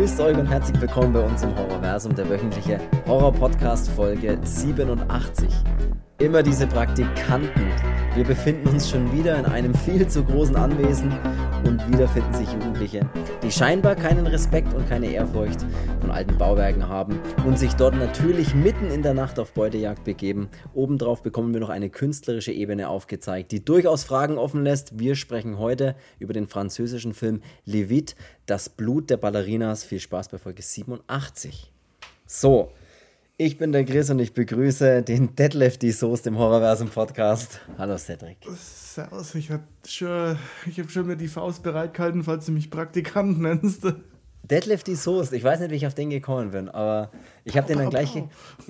Grüßt euch und herzlich willkommen bei uns im Horrorversum, der wöchentliche Horror-Podcast Folge 87. Immer diese Praktikanten. Wir befinden uns schon wieder in einem viel zu großen Anwesen und wieder finden sich Jugendliche, die scheinbar keinen Respekt und keine Ehrfurcht von alten Bauwerken haben und sich dort natürlich mitten in der Nacht auf Beutejagd begeben. Obendrauf bekommen wir noch eine künstlerische Ebene aufgezeigt, die durchaus Fragen offen lässt. Wir sprechen heute über den französischen Film Levit, das Blut der Ballerinas. Viel Spaß bei Folge 87. So, ich bin der Chris und ich begrüße den Deadlifty Soest im Horrorversum Podcast. Hallo Cedric. Servus, ich habe schon, hab schon mir die Faust bereitgehalten, falls du mich Praktikant nennst. Deadlifty Soest, ich weiß nicht, wie ich auf den gekommen bin, aber ich habe den, dann gleich,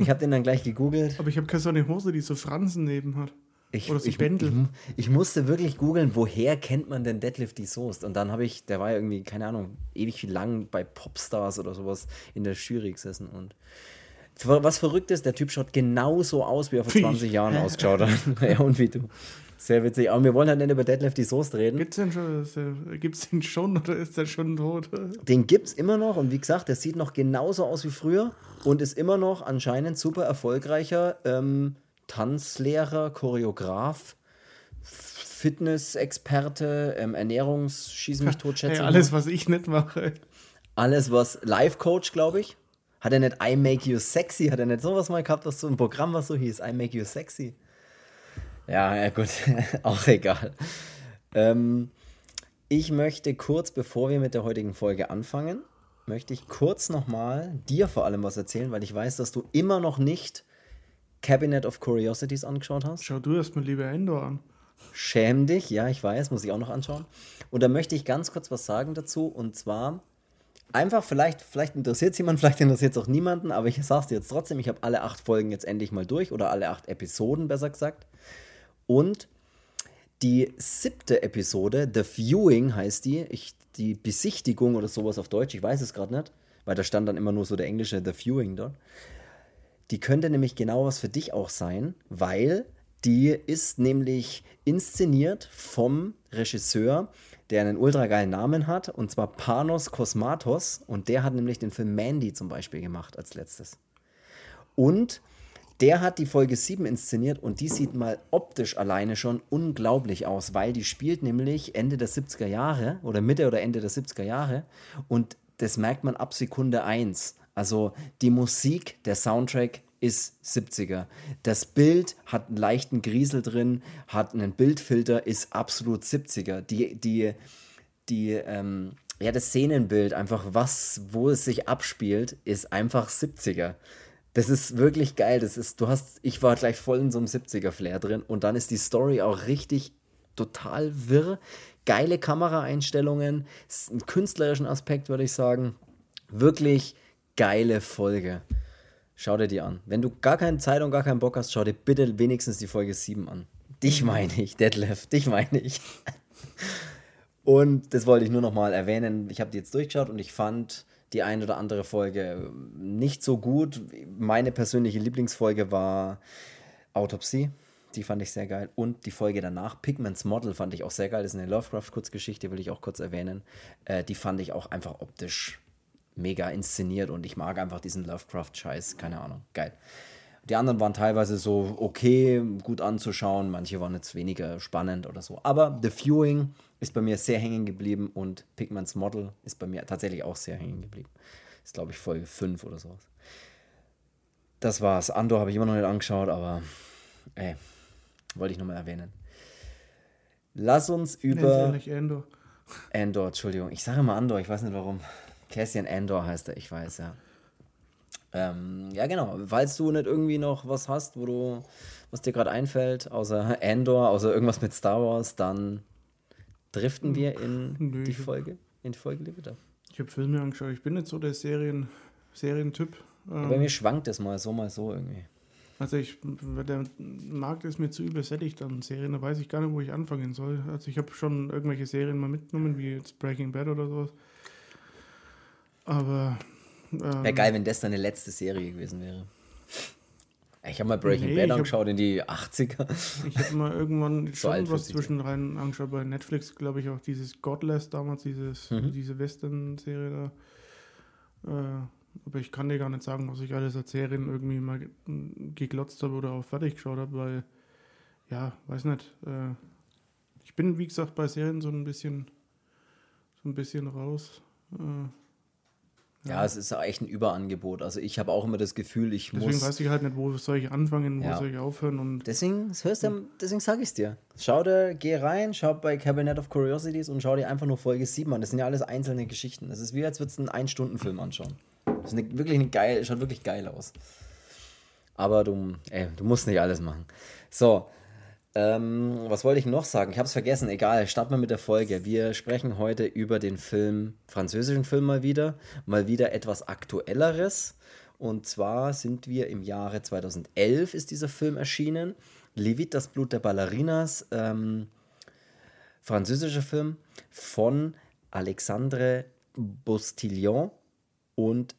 hab den dann gleich gegoogelt. Aber ich habe keine so eine Hose, die so Fransen neben hat. Ich, Oder so ich, Bändel. Ich, ich, musste wirklich googeln, woher kennt man denn Deadlifty Soest? Und dann habe ich, der war ja irgendwie, keine Ahnung, ewig lang bei Popstars oder sowas in der Jury gesessen und was verrückt ist, der Typ schaut genauso aus, wie er vor 20 Jahren ausgeschaut hat. ja, und wie du. Sehr witzig. Aber wir wollen halt nicht über Deadlift die Soße reden. Gibt's den schon? Gibt's den schon oder ist der schon tot? Den gibt's immer noch und wie gesagt, der sieht noch genauso aus wie früher und ist immer noch anscheinend super erfolgreicher ähm, Tanzlehrer, Choreograf, Fitnessexperte, ähm, Ernährungs, schieß mich tot, schätze hey, Alles, was ich nicht mache. Alles, was Life Coach, glaube ich. Hat er nicht I Make You Sexy? Hat er nicht sowas mal gehabt, was so ein Programm, was so hieß? I Make You Sexy? Ja, ja, gut. Auch egal. Ähm, ich möchte kurz, bevor wir mit der heutigen Folge anfangen, möchte ich kurz nochmal dir vor allem was erzählen, weil ich weiß, dass du immer noch nicht Cabinet of Curiosities angeschaut hast. Schau du erst mal lieber Endor an. Schäm dich, ja, ich weiß, muss ich auch noch anschauen. Und da möchte ich ganz kurz was sagen dazu. Und zwar einfach, vielleicht, vielleicht interessiert es jemanden, vielleicht interessiert es auch niemanden, aber ich sage es dir jetzt trotzdem, ich habe alle acht Folgen jetzt endlich mal durch oder alle acht Episoden, besser gesagt. Und die siebte Episode, The Viewing heißt die, ich, die Besichtigung oder sowas auf Deutsch, ich weiß es gerade nicht, weil da stand dann immer nur so der englische The Viewing dort. Die könnte nämlich genau was für dich auch sein, weil die ist nämlich inszeniert vom Regisseur der einen ultra geilen Namen hat, und zwar Panos Kosmatos. Und der hat nämlich den Film Mandy zum Beispiel gemacht als letztes. Und der hat die Folge 7 inszeniert und die sieht mal optisch alleine schon unglaublich aus, weil die spielt nämlich Ende der 70er Jahre oder Mitte oder Ende der 70er Jahre und das merkt man ab Sekunde 1. Also die Musik, der Soundtrack ist 70er. Das Bild hat einen leichten Griesel drin, hat einen Bildfilter, ist absolut 70er. Die, die, die, ähm, ja, das Szenenbild, einfach was, wo es sich abspielt, ist einfach 70er. Das ist wirklich geil. Das ist, du hast, ich war gleich voll in so einem 70er-Flair drin und dann ist die Story auch richtig total wirr. Geile Kameraeinstellungen, einen künstlerischen Aspekt, würde ich sagen. Wirklich geile Folge. Schau dir die an. Wenn du gar keine Zeit und gar keinen Bock hast, schau dir bitte wenigstens die Folge 7 an. Dich mhm. meine ich, Deadlift, dich meine ich. Und das wollte ich nur noch mal erwähnen. Ich habe die jetzt durchgeschaut und ich fand die eine oder andere Folge nicht so gut. Meine persönliche Lieblingsfolge war Autopsie. Die fand ich sehr geil. Und die Folge danach, Pigments Model, fand ich auch sehr geil. Das ist eine Lovecraft-Kurzgeschichte, will ich auch kurz erwähnen. Äh, die fand ich auch einfach optisch mega inszeniert und ich mag einfach diesen Lovecraft-Scheiß, keine Ahnung, geil. Die anderen waren teilweise so okay, gut anzuschauen, manche waren jetzt weniger spannend oder so. Aber The Viewing ist bei mir sehr hängen geblieben und Pigments Model ist bei mir tatsächlich auch sehr hängen geblieben. Ist, glaube ich, Folge 5 oder sowas. Das war's. Andor habe ich immer noch nicht angeschaut, aber ey, wollte ich nochmal erwähnen. Lass uns über. Endor. Endor, Entschuldigung. Ich sage immer Andor, ich weiß nicht warum. Cassian Andor heißt er, ich weiß, ja. Ähm, ja, genau. Falls du nicht irgendwie noch was hast, wo du, was dir gerade einfällt, außer Andor, außer irgendwas mit Star Wars, dann driften wir in Nö, die Folge, in die Folge Liebe Ich habe Filme angeschaut. Ich bin nicht so der Serien, Serientyp. Ähm, bei mir schwankt es mal so, mal so irgendwie. Also ich, der Markt ist mir zu übersättigt an Serien, da weiß ich gar nicht, wo ich anfangen soll. Also ich habe schon irgendwelche Serien mal mitgenommen, wie jetzt Breaking Bad oder sowas. Aber. Ähm, wäre geil, wenn das deine letzte Serie gewesen wäre. Ich habe mal Breaking nee, Bad angeschaut in die 80er. Ich habe mal irgendwann so schon was zwischendrin angeschaut bei Netflix, glaube ich, auch dieses Godless damals, dieses, mhm. diese Western-Serie da. Äh, aber ich kann dir gar nicht sagen, was ich alles als Serien irgendwie mal geglotzt habe oder auch fertig geschaut habe, weil, ja, weiß nicht. Äh, ich bin, wie gesagt, bei Serien so ein bisschen, so ein bisschen raus. Äh, ja, es ist echt ein Überangebot. Also ich habe auch immer das Gefühl, ich Deswegen muss. weiß ich halt nicht, wo soll ich anfangen, wo Ja. soll ich aufhören und Deswegen, das hörst du, deswegen sage ich es dir. Schau dir, geh rein, schau bei Cabinet of Curiosities und schau dir einfach nur Folge 7 an. Das sind ja alles einzelne Geschichten. Das ist wie, als würdest du einen Ein-Stunden-Film anschauen. Das ist eine, wirklich eine geil, schaut wirklich geil aus. Aber du, ey, du musst nicht alles machen. So, ähm, was wollte ich noch sagen? Ich habe es vergessen. Egal, starten wir mit der Folge. Wir sprechen heute über den Film, französischen Film mal wieder. Mal wieder etwas Aktuelleres. Und zwar sind wir im Jahre 2011 ist dieser Film erschienen. Levit, das Blut der Ballerinas. Ähm, französischer Film von Alexandre Bostillon und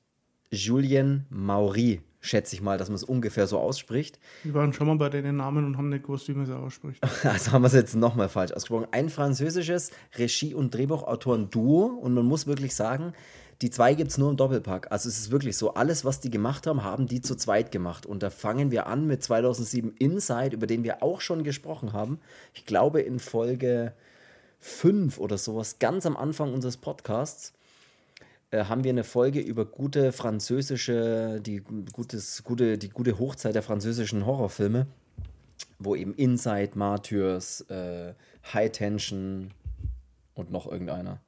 Julien Maury. Schätze ich mal, dass man es ungefähr so ausspricht. wir waren schon mal bei den Namen und haben nicht gewusst, wie man sie ausspricht. Also haben wir es jetzt nochmal falsch ausgesprochen. Ein französisches Regie- und Drehbuchautoren-Duo und man muss wirklich sagen, die zwei gibt es nur im Doppelpack. Also es ist wirklich so, alles, was die gemacht haben, haben die zu zweit gemacht. Und da fangen wir an mit 2007 Inside, über den wir auch schon gesprochen haben. Ich glaube in Folge 5 oder sowas, ganz am Anfang unseres Podcasts, haben wir eine Folge über gute französische, die, gutes, gute, die gute Hochzeit der französischen Horrorfilme wo eben Inside, Martyrs, äh, High Tension und noch irgendeiner,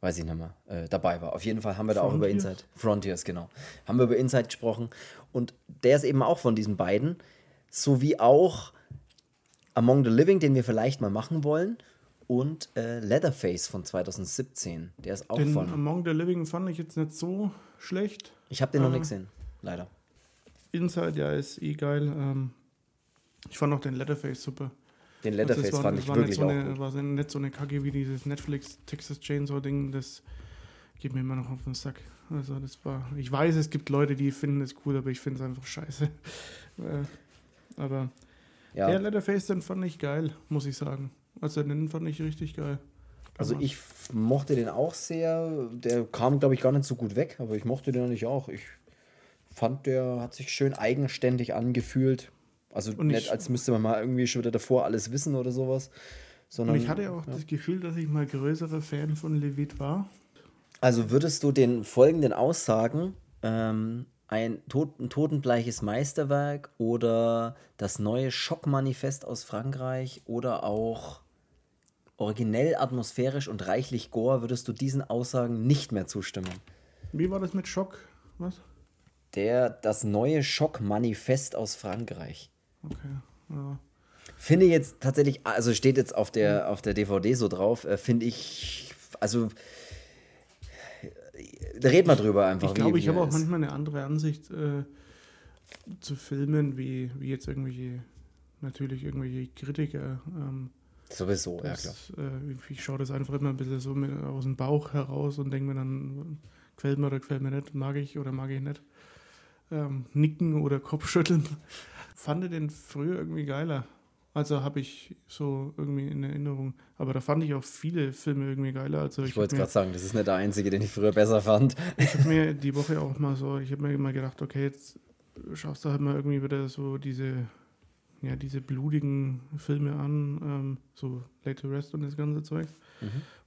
weiß ich nicht mehr, äh, dabei war. Auf jeden Fall haben wir da auch über Frontiers? Inside, Frontiers, genau, haben wir über Inside gesprochen. Und der ist eben auch von diesen beiden, sowie auch Among the Living, den wir vielleicht mal machen wollen, und äh, Leatherface von 2017. Der ist auch Den von. Among the Living fand ich jetzt nicht so schlecht. Ich habe den noch äh, nicht gesehen, leider. Inside, ja, ist eh geil. Ähm, ich fand auch den Letterface super. Den Also Leatherface es war, fand ich war wirklich nicht so auch eine, war nicht so eine Kacke wie dieses Netflix Texas Chainsaw Ding. Das geht mir immer noch auf den Sack. Also das war. Ich weiß, es gibt Leute, die finden es cool, aber ich finde es einfach scheiße. äh, aber Ja. der Letterface, den fand ich geil, muss ich sagen. Also den fand ich richtig geil. Also ich mochte den auch sehr. Der kam, glaube ich, gar nicht so gut weg, aber ich mochte den eigentlich auch. Ich fand, der hat sich schön eigenständig angefühlt. Also Und nicht, ich- als müsste man mal irgendwie schon wieder davor alles wissen oder sowas. Sondern, Und ich hatte auch das Gefühl, dass ich mal größerer Fan von Levit war. Also würdest du den folgenden Aussagen ähm, ein, tot, ein totenbleiches Meisterwerk oder das neue Schockmanifest aus Frankreich oder auch originell, atmosphärisch und reichlich Gore, würdest du diesen Aussagen nicht mehr zustimmen? Wie war das mit Schock? Was? Der, das neue Schockmanifest aus Frankreich. Okay. Ja. Finde ich jetzt tatsächlich, also steht jetzt auf der, auf der DVD so drauf, äh, finde ich, also äh, red mal drüber einfach. Ich glaube, ich habe auch manchmal eine andere Ansicht äh, zu Filmen, wie, wie jetzt irgendwelche, natürlich irgendwelche Kritiker. Ähm, Sowieso, ja klar. das, äh, ich schaue das einfach immer ein bisschen so mit, aus dem Bauch heraus und denke mir dann, gefällt mir oder gefällt mir nicht, mag ich oder mag ich nicht. Ähm, nicken oder Kopfschütteln. Fand ich den früher irgendwie geiler. Also habe ich so irgendwie in Erinnerung. Aber da fand ich auch viele Filme irgendwie geiler. Also Ich hab wollte gerade sagen, das ist nicht der einzige, den ich früher besser fand. ich habe mir die Woche auch mal so, ich habe mir immer gedacht, okay, jetzt schaust du halt mal irgendwie wieder so diese, ja, diese blutigen Filme an, ähm, so Late to Rest und das ganze Zeug.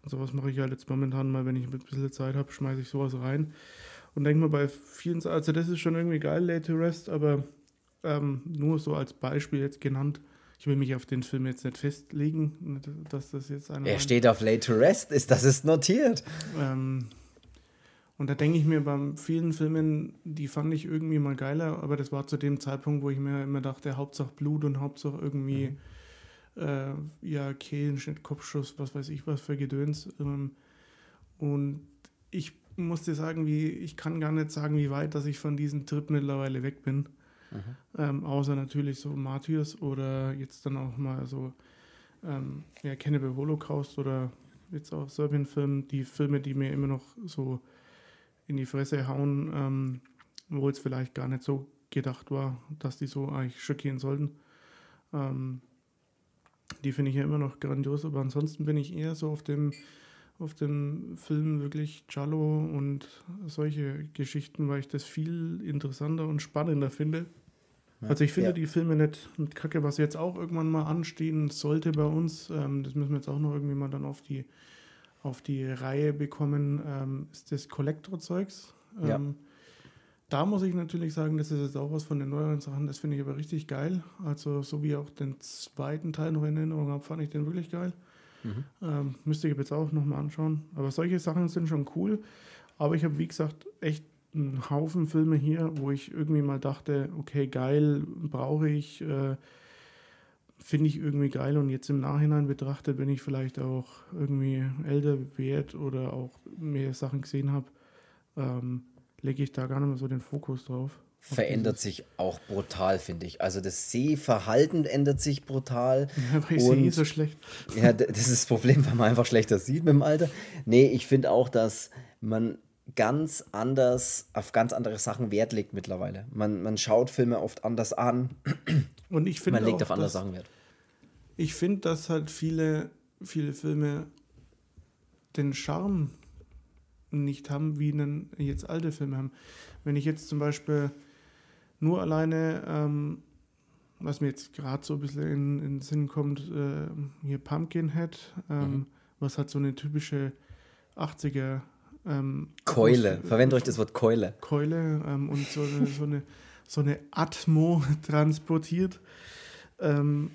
Und sowas mache ich halt jetzt momentan mal, wenn ich ein bisschen Zeit habe, schmeiße ich sowas rein. Und denke mal bei vielen, also das ist schon irgendwie geil, Late to Rest, aber ähm, nur so als Beispiel jetzt genannt. Ich will mich auf den Film jetzt nicht festlegen, dass das jetzt einer Er steht auf Late to Rest, ist, das ist notiert. ähm, und da denke ich mir bei vielen Filmen, die fand ich irgendwie mal geiler, aber das war zu dem Zeitpunkt, wo ich mir immer dachte, Hauptsache Blut und Hauptsache irgendwie, äh, ja, Kehlenschnitt, Kopfschuss, was weiß ich was für Gedöns. Ähm, und ich musste sagen, wie, ich kann gar nicht sagen, wie weit, dass ich von diesem Trip mittlerweile weg bin. Ähm, außer natürlich so Martyrs oder jetzt dann auch mal so ähm, ja, Cannibal Holocaust oder jetzt auch Serbian-Film, die Filme, die mir immer noch so in die Fresse hauen, ähm, wo es vielleicht gar nicht so gedacht war, dass die so eigentlich schockieren sollten. Ähm, die finde ich ja immer noch grandios, aber ansonsten bin ich eher so auf dem auf dem Film wirklich Giallo und solche Geschichten, weil ich das viel interessanter und spannender finde. Ja, also ich finde ja. die Filme nicht kacke, was jetzt auch irgendwann mal anstehen sollte bei uns. Ähm, das müssen wir jetzt auch noch irgendwie mal dann auf die, auf die Reihe bekommen, ähm, ist das Collector-Zeugs. Ähm, ja. Da muss ich natürlich sagen, das ist jetzt auch was von den neueren Sachen, das finde ich aber richtig geil. Also so wie auch den zweiten Teil noch in Erinnerung habe, fand ich den wirklich geil. Mhm. Ähm, müsste ich jetzt auch nochmal anschauen. Aber solche Sachen sind schon cool. Aber ich habe, wie gesagt, echt einen Haufen Filme hier, wo ich irgendwie mal dachte, okay, geil, brauche ich, äh, finde ich irgendwie geil. Und jetzt im Nachhinein betrachtet, wenn ich vielleicht auch irgendwie älter werde oder auch mehr Sachen gesehen habe, ähm, lege ich da gar nicht mehr so den Fokus drauf verändert sich auch brutal, finde ich. Also das Sehverhalten ändert sich brutal. Ja, weil ich sehe so schlecht. Ja, das ist das Problem, weil man einfach schlechter sieht mit dem Alter. Nee, ich finde auch, dass man ganz anders auf ganz andere Sachen Wert legt mittlerweile. Man, man schaut Filme oft anders an. Und ich finde Man legt auf andere Sachen Wert. Ich finde, dass halt viele, viele Filme den Charme nicht haben, wie einen jetzt alte Filme haben. Wenn ich jetzt zum Beispiel nur alleine, ähm, was mir jetzt gerade so ein bisschen in, in den Sinn kommt, äh, hier Pumpkinhead, ähm, mhm. was hat so eine typische 80er ähm, Keule, verwendet euch das Wort Keule. Keule ähm, und so eine, so, eine, so eine Atmo transportiert. Ähm,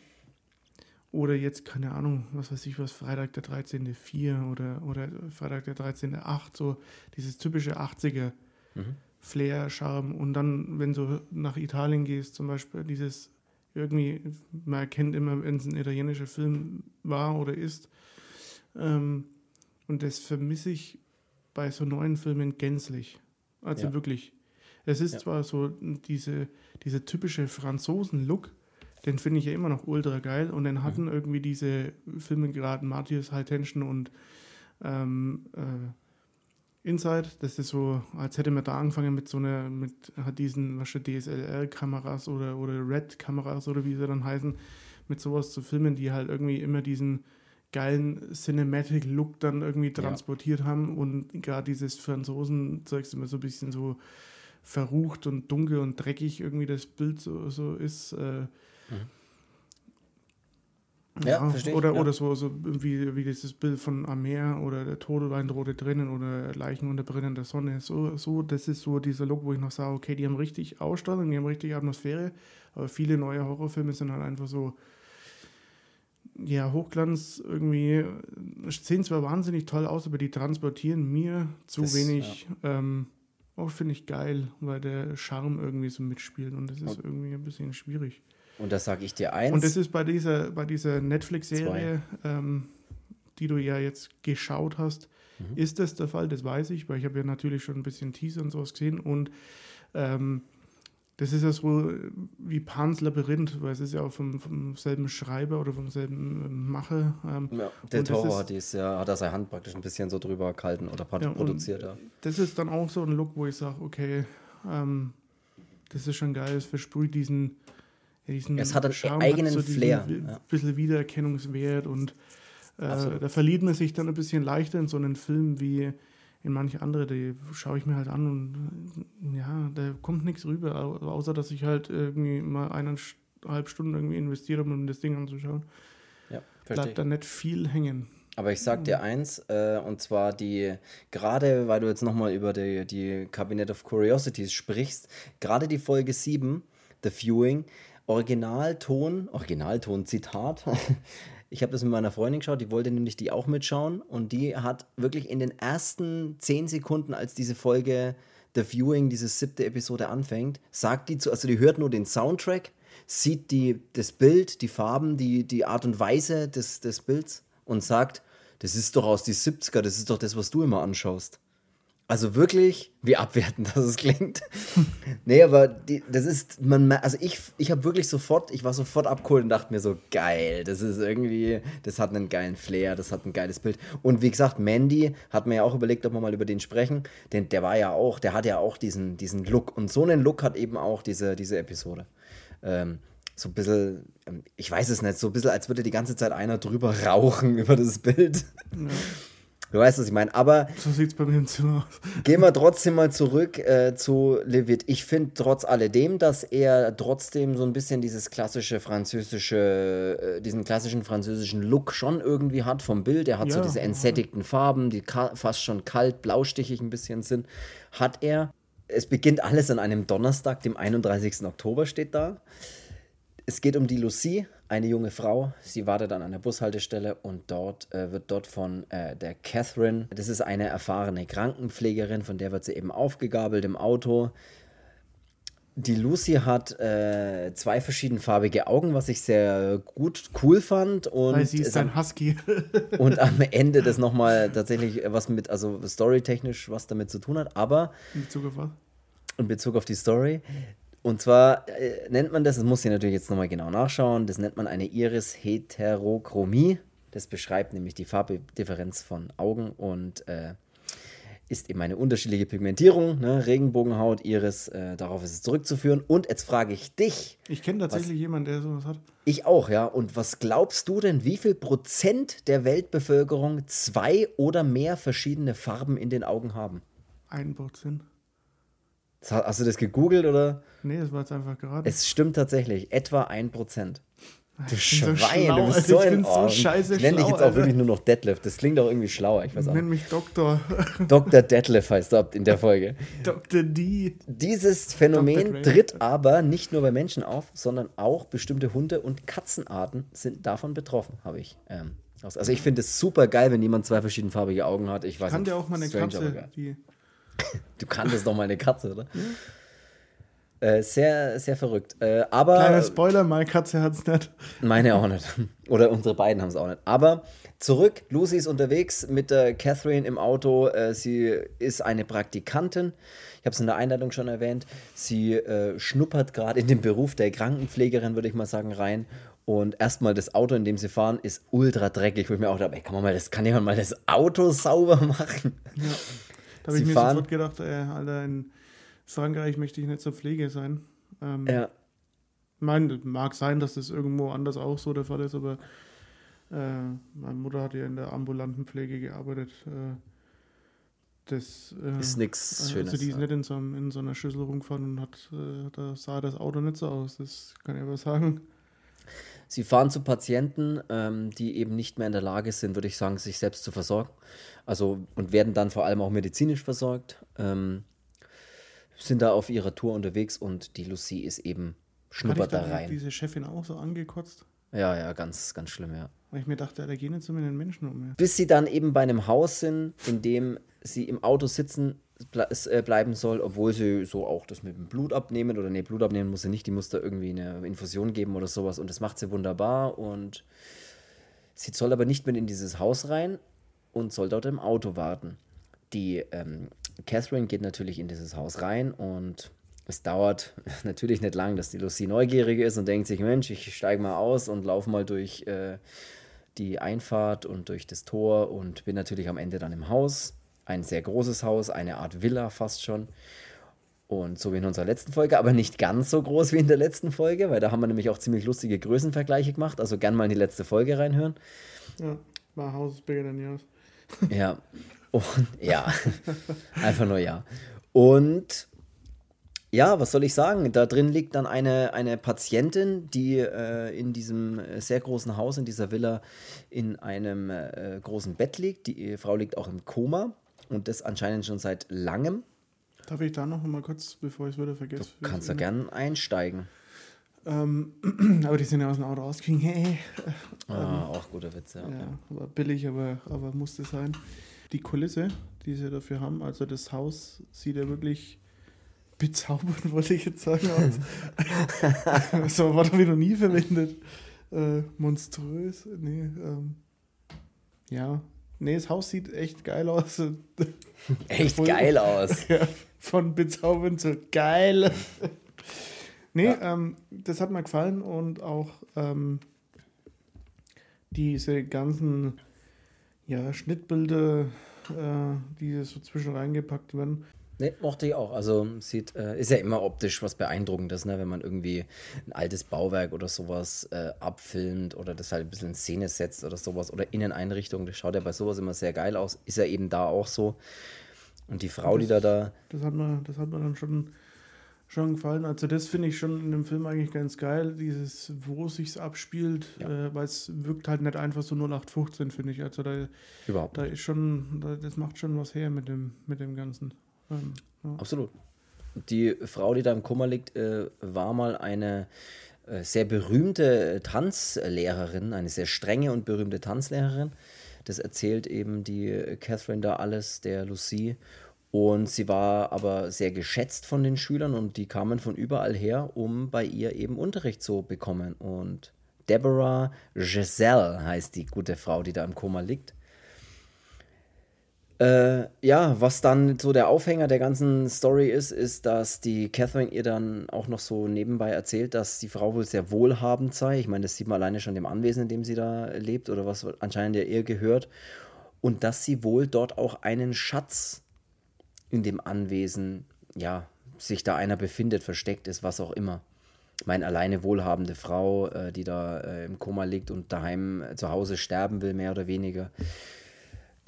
oder jetzt, keine Ahnung, was weiß ich was, Freitag der 13.4 oder, oder Freitag der 13.8, so dieses typische 80er. Mhm. Flair, Charme. Und dann, wenn du nach Italien gehst, zum Beispiel dieses irgendwie, man erkennt immer, wenn es ein italienischer Film war oder ist. Ähm, und das vermisse ich bei so neuen Filmen gänzlich. Also ja. wirklich. Es ist ja. zwar so diese, dieser typische Franzosen-Look, den finde ich ja immer noch ultra geil. Und dann hatten mhm. irgendwie diese Filme gerade Matthias High Tension und ähm, äh, Inside, das ist so, als hätte man da angefangen mit so einer, mit hat diesen, was DSLR-Kameras oder, oder Red-Kameras oder wie sie dann heißen, mit sowas zu filmen, die halt irgendwie immer diesen geilen Cinematic-Look dann irgendwie transportiert ja. haben und gerade dieses Franzosen-Zeug immer so ein bisschen so verrucht und dunkel und dreckig irgendwie das Bild so, so ist. Äh, mhm. Ja, ja verstehe oder, ja. oder so, so wie, wie dieses Bild von Amer oder der Todwein drohte drinnen oder Leichen unter brennender Sonne. So, so, das ist so dieser Look, wo ich noch sage, okay, die haben richtig Ausstrahlung, die haben richtig Atmosphäre, aber viele neue Horrorfilme sind halt einfach so, ja, Hochglanz irgendwie, sehen zwar wahnsinnig toll aus, aber die transportieren mir zu das, wenig. Ja. Ähm, auch finde ich geil, weil der Charme irgendwie so mitspielt und das ist irgendwie ein bisschen schwierig. Und da sage ich dir eins. Und das ist bei dieser, bei dieser Netflix-Serie, ähm, die du ja jetzt geschaut hast, mhm. ist das der Fall, das weiß ich, weil ich habe ja natürlich schon ein bisschen Teaser und sowas gesehen und ähm, das ist ja so wie Pans Labyrinth, weil es ist ja auch vom, vom selben Schreiber oder vom selben ähm, Macher. Ähm, ja, der Toro hat, dies, ja, hat er seine Hand praktisch ein bisschen so drüber gehalten oder ja, produziert. Ja. Das ist dann auch so ein Look, wo ich sage, okay, ähm, das ist schon geil, es versprüht diesen diesen es hat einen Charme, eigenen hat so Flair. Ein ja. bisschen Wiedererkennungswert und äh, da verliert man sich dann ein bisschen leichter in so einen Film wie in manche andere, die schaue ich mir halt an und ja, da kommt nichts rüber, außer dass ich halt irgendwie mal eineinhalb Stunden irgendwie investiert habe, um das Ding anzuschauen. Ja, verstehe. Bleibt da nicht viel hängen. Aber ich sag dir eins, äh, und zwar die, gerade weil du jetzt nochmal über die, die Cabinet of Curiosities sprichst, gerade die Folge 7, The Viewing, Originalton, Originalton, Zitat. Ich habe das mit meiner Freundin geschaut, die wollte nämlich die auch mitschauen und die hat wirklich in den ersten zehn Sekunden, als diese Folge The Viewing, diese siebte Episode anfängt, sagt die zu, also die hört nur den Soundtrack, sieht die, das Bild, die Farben, die, die Art und Weise des, des Bilds und sagt, das ist doch aus die 70er, das ist doch das, was du immer anschaust. Also wirklich, wie abwertend das klingt. nee, aber die, das ist, man, also ich, ich habe wirklich sofort, ich war sofort abgeholt und dachte mir so, geil, das ist irgendwie, das hat einen geilen Flair, das hat ein geiles Bild. Und wie gesagt, Mandy hat mir ja auch überlegt, ob wir mal über den sprechen, denn der war ja auch, der hat ja auch diesen, diesen Look. Und so einen Look hat eben auch diese, diese Episode. Ähm, so ein bisschen, ähm, ich weiß es nicht, so ein bisschen, als würde die ganze Zeit einer drüber rauchen über das Bild. Ja. Du weißt, was ich meine. Aber So sieht es bei mir im Zimmer aus. gehen wir trotzdem mal zurück äh, zu Levitt. Ich finde trotz alledem, dass er trotzdem so ein bisschen dieses klassische französische, äh, diesen klassischen französischen Look schon irgendwie hat vom Bild. Er hat so Ja, diese ja. entsättigten Farben, die fast schon kalt, blaustichig ein bisschen sind. Hat er. Es beginnt alles an einem Donnerstag, dem 31. Oktober steht da. Es geht um die Lucie, eine junge Frau. Sie wartet an einer Bushaltestelle und dort äh, wird dort von äh, der Catherine, das ist eine erfahrene Krankenpflegerin, von der wird sie eben aufgegabelt im Auto. Die Lucy hat äh, zwei verschiedenfarbige Augen, was ich sehr gut, cool fand. Und, Weil sie ist ein Husky. und am Ende das nochmal tatsächlich was mit, also storytechnisch was damit zu tun hat, aber In Bezug auf was? in Bezug auf die Story. Und zwar äh, nennt man das, das muss ich natürlich jetzt nochmal genau nachschauen, das nennt man eine Iris-Heterochromie. Das beschreibt nämlich die Farbdifferenz von Augen und äh, ist eben eine unterschiedliche Pigmentierung, ne? Regenbogenhaut, Iris, äh, darauf ist es zurückzuführen. Und jetzt frage ich dich, Ich kenne tatsächlich jemanden, der sowas hat. ich auch, ja, und was glaubst du denn, wie viel Prozent der Weltbevölkerung zwei oder mehr verschiedene Farben in den Augen haben? Ein Prozent. Hast du das gegoogelt oder? Nee, das war jetzt einfach gerade. Es stimmt tatsächlich, etwa 1%. Du Ich bin so Schwein, schlau, du bist Alter, so ein so scheiße Ich nenne dich jetzt auch Alter. wirklich nur noch Detlef. Das klingt auch irgendwie schlauer. Ich weiß auch Nenn mich Doktor. Dr. Detlef heißt er in der Folge. Dr. D. Dieses Phänomen tritt aber nicht nur bei Menschen auf, sondern auch bestimmte Hunde- und Katzenarten sind davon betroffen, habe ich. Ähm, also ich finde es super geil, wenn jemand zwei verschiedenfarbige Augen hat. Ich weiß Kann nicht, ja auch mal eine strange, Katze, die Du kanntest doch mal eine Katze, oder? Äh, sehr, sehr verrückt. Äh, aber Kleiner Spoiler, meine Katze hat es nicht. Meine auch nicht. Oder unsere beiden haben es auch nicht. Aber zurück, Lucy ist unterwegs mit der Catherine im Auto. Äh, sie ist eine Praktikantin. Ich habe es in der Einleitung schon erwähnt. Sie äh, schnuppert gerade in den Beruf der Krankenpflegerin, würde ich mal sagen, rein. Und erstmal das Auto, in dem sie fahren, ist ultra dreckig. Wo ich mir auch dachte, ey, kann, man mal das, kann jemand mal das Auto sauber machen? Ja. Da habe ich mir fahren- sofort gedacht, äh, Alter, in Frankreich möchte ich nicht zur Pflege sein. Ähm, Ja, mein, mag sein, dass das irgendwo anders auch so der Fall ist, aber äh, meine Mutter hat ja in der ambulanten Pflege gearbeitet. Äh, das äh, ist nichts Schönes. Also die ist nicht in so, einem, in so einer Schüssel rumgefahren und hat, äh, da sah das Auto nicht so aus. Das kann ich aber sagen. Sie fahren zu Patienten, ähm, die eben nicht mehr in der Lage sind, würde ich sagen, sich selbst zu versorgen. Also und werden dann vor allem auch medizinisch versorgt. Ähm, sind da auf ihrer Tour unterwegs und die Lucie ist eben schnuppert da rein. diese Chefin auch so angekotzt, Ja, ja, ganz, ganz schlimm, ja. weil ich mir dachte, da gehen jetzt immer den Menschen um. Ja. Bis sie dann eben bei einem Haus sind, in dem sie im Auto sitzen bleiben soll, obwohl sie so auch das mit dem Blut abnehmen oder nee, Blut abnehmen muss sie nicht, die muss da irgendwie eine Infusion geben oder sowas und das macht sie wunderbar und sie soll aber nicht mit in dieses Haus rein und soll dort im Auto warten. Die ähm, Catherine geht natürlich in dieses Haus rein und es dauert natürlich nicht lang, dass die Lucy neugierig ist und denkt sich, Mensch, ich steige mal aus und laufe mal durch äh, die Einfahrt und durch das Tor und bin natürlich am Ende dann im Haus. Ein sehr großes Haus, eine Art Villa fast schon. Und so wie in unserer letzten Folge, aber nicht ganz so groß wie in der letzten Folge, weil da haben wir nämlich auch ziemlich lustige Größenvergleiche gemacht. Also gern mal in die letzte Folge reinhören. Ja, my house is bigger than yours. Ja. Und ja. Einfach nur ja. Und ja, was soll ich sagen? Da drin liegt dann eine, eine Patientin, die äh, in diesem sehr großen Haus, in dieser Villa, in einem äh, großen Bett liegt. Die Frau liegt auch im Koma und das anscheinend schon seit langem. Darf ich da noch mal kurz, bevor ich es wieder vergesse? Du kannst da gern einsteigen. Ähm, aber die sind ja aus dem Auto rausgegangen. Hey. Ah, auch guter Witz, ja. Ja, aber billig, aber, aber musste sein. Die Kulisse, die sie dafür haben, also das Haus sieht ja wirklich bezaubernd, wollte ich jetzt sagen, aus. so Wort habe ich noch nie verwendet. Äh, monströs, nee, ähm, ja. Nee, das Haus sieht echt geil aus. Echt Voll- geil aus. Ja, von bezaubernd zu geil. nee, ähm, das hat mir gefallen und auch ähm, diese ganzen ja, Schnittbilder, äh, die so zwischen reingepackt werden. Ne, mochte ich auch. Also sieht, äh, ist ja immer optisch was Beeindruckendes, ne? wenn man irgendwie ein altes Bauwerk oder sowas äh, abfilmt oder das halt ein bisschen in Szene setzt oder sowas oder Inneneinrichtung. Das schaut ja bei sowas immer sehr geil aus. Ist ja eben da auch so. Und die Frau, das, die da da. Das hat man, das hat man dann schon, schon gefallen. Also das finde ich schon in dem Film eigentlich ganz geil, dieses, wo sich's abspielt, ja. äh, weil es wirkt halt nicht einfach so 0815, finde ich. Also da, Überhaupt. da ist schon, da, das macht schon was her mit dem, mit dem Ganzen. Ja. Absolut. Die Frau, die da im Kummer liegt, äh, war mal eine äh, sehr berühmte Tanzlehrerin, eine sehr strenge und berühmte Tanzlehrerin. Das erzählt eben die Catherine da alles, der Lucie. Und sie war aber sehr geschätzt von den Schülern und die kamen von überall her, um bei ihr eben Unterricht zu bekommen. Und Deborah Giselle heißt die gute Frau, die da im Koma liegt. Äh, ja, was dann so der Aufhänger der ganzen Story ist, ist, dass die Catherine ihr dann auch noch so nebenbei erzählt, dass die Frau wohl sehr wohlhabend sei. Ich meine, das sieht man alleine schon dem Anwesen, in dem sie da lebt oder was anscheinend ja ihr gehört. Und dass sie wohl dort auch einen Schatz in dem Anwesen, ja, sich da einer befindet, versteckt ist, was auch immer. Ich meine, alleine wohlhabende Frau, äh, die da äh, im Koma liegt und daheim äh, zu Hause sterben will, mehr oder weniger.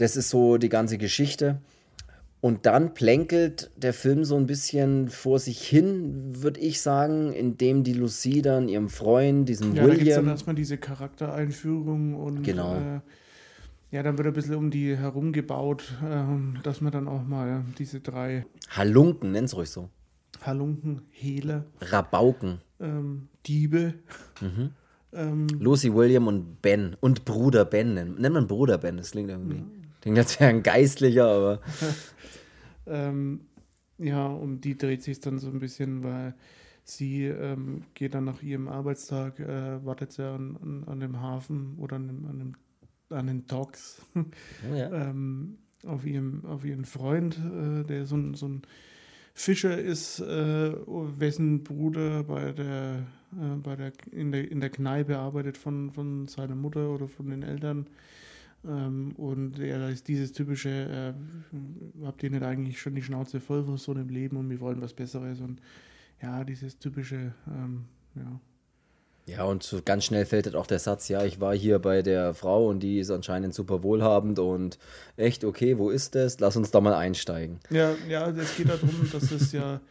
Das ist so die ganze Geschichte. Und dann plänkelt der Film so ein bisschen vor sich hin, würde ich sagen, indem die Lucy dann ihrem Freund, diesem ja, William. Ja, dann erstmal diese Charaktereinführung und. Genau. Äh, ja, dann wird ein bisschen um die herumgebaut, äh, dass man dann auch mal diese drei. Halunken, nenn's ruhig so. Halunken, Hele. Rabauken. Ähm, Diebe. Mhm. Ähm, Lucy, William und Ben. Und Bruder Ben. Nennt man Bruder Ben, das klingt irgendwie. Ja. Klingt als wäre ein Geistlicher, aber. ähm, ja, um die dreht sich dann so ein bisschen, weil sie ähm, geht dann nach ihrem Arbeitstag, äh, wartet sie an, an, an, dem Hafen oder an, dem, an, dem, an den Docks oh, ja. ähm, auf, ihrem, auf ihren Freund, äh, der so ein, so ein Fischer ist, äh, wessen Bruder bei der, äh, bei der, in, der, in der Kneipe arbeitet von, von seiner Mutter oder von den Eltern. Ähm, und ja, ist dieses typische, äh, habt ihr nicht eigentlich schon die Schnauze voll von so einem Leben und wir wollen was Besseres und ja, dieses typische, ähm, ja. Ja, und so ganz schnell fällt halt auch der Satz, ja, ich war hier bei der Frau und die ist anscheinend super wohlhabend und echt, okay, wo ist das? Lass uns da mal einsteigen. Ja, ja, es geht darum, dass es ja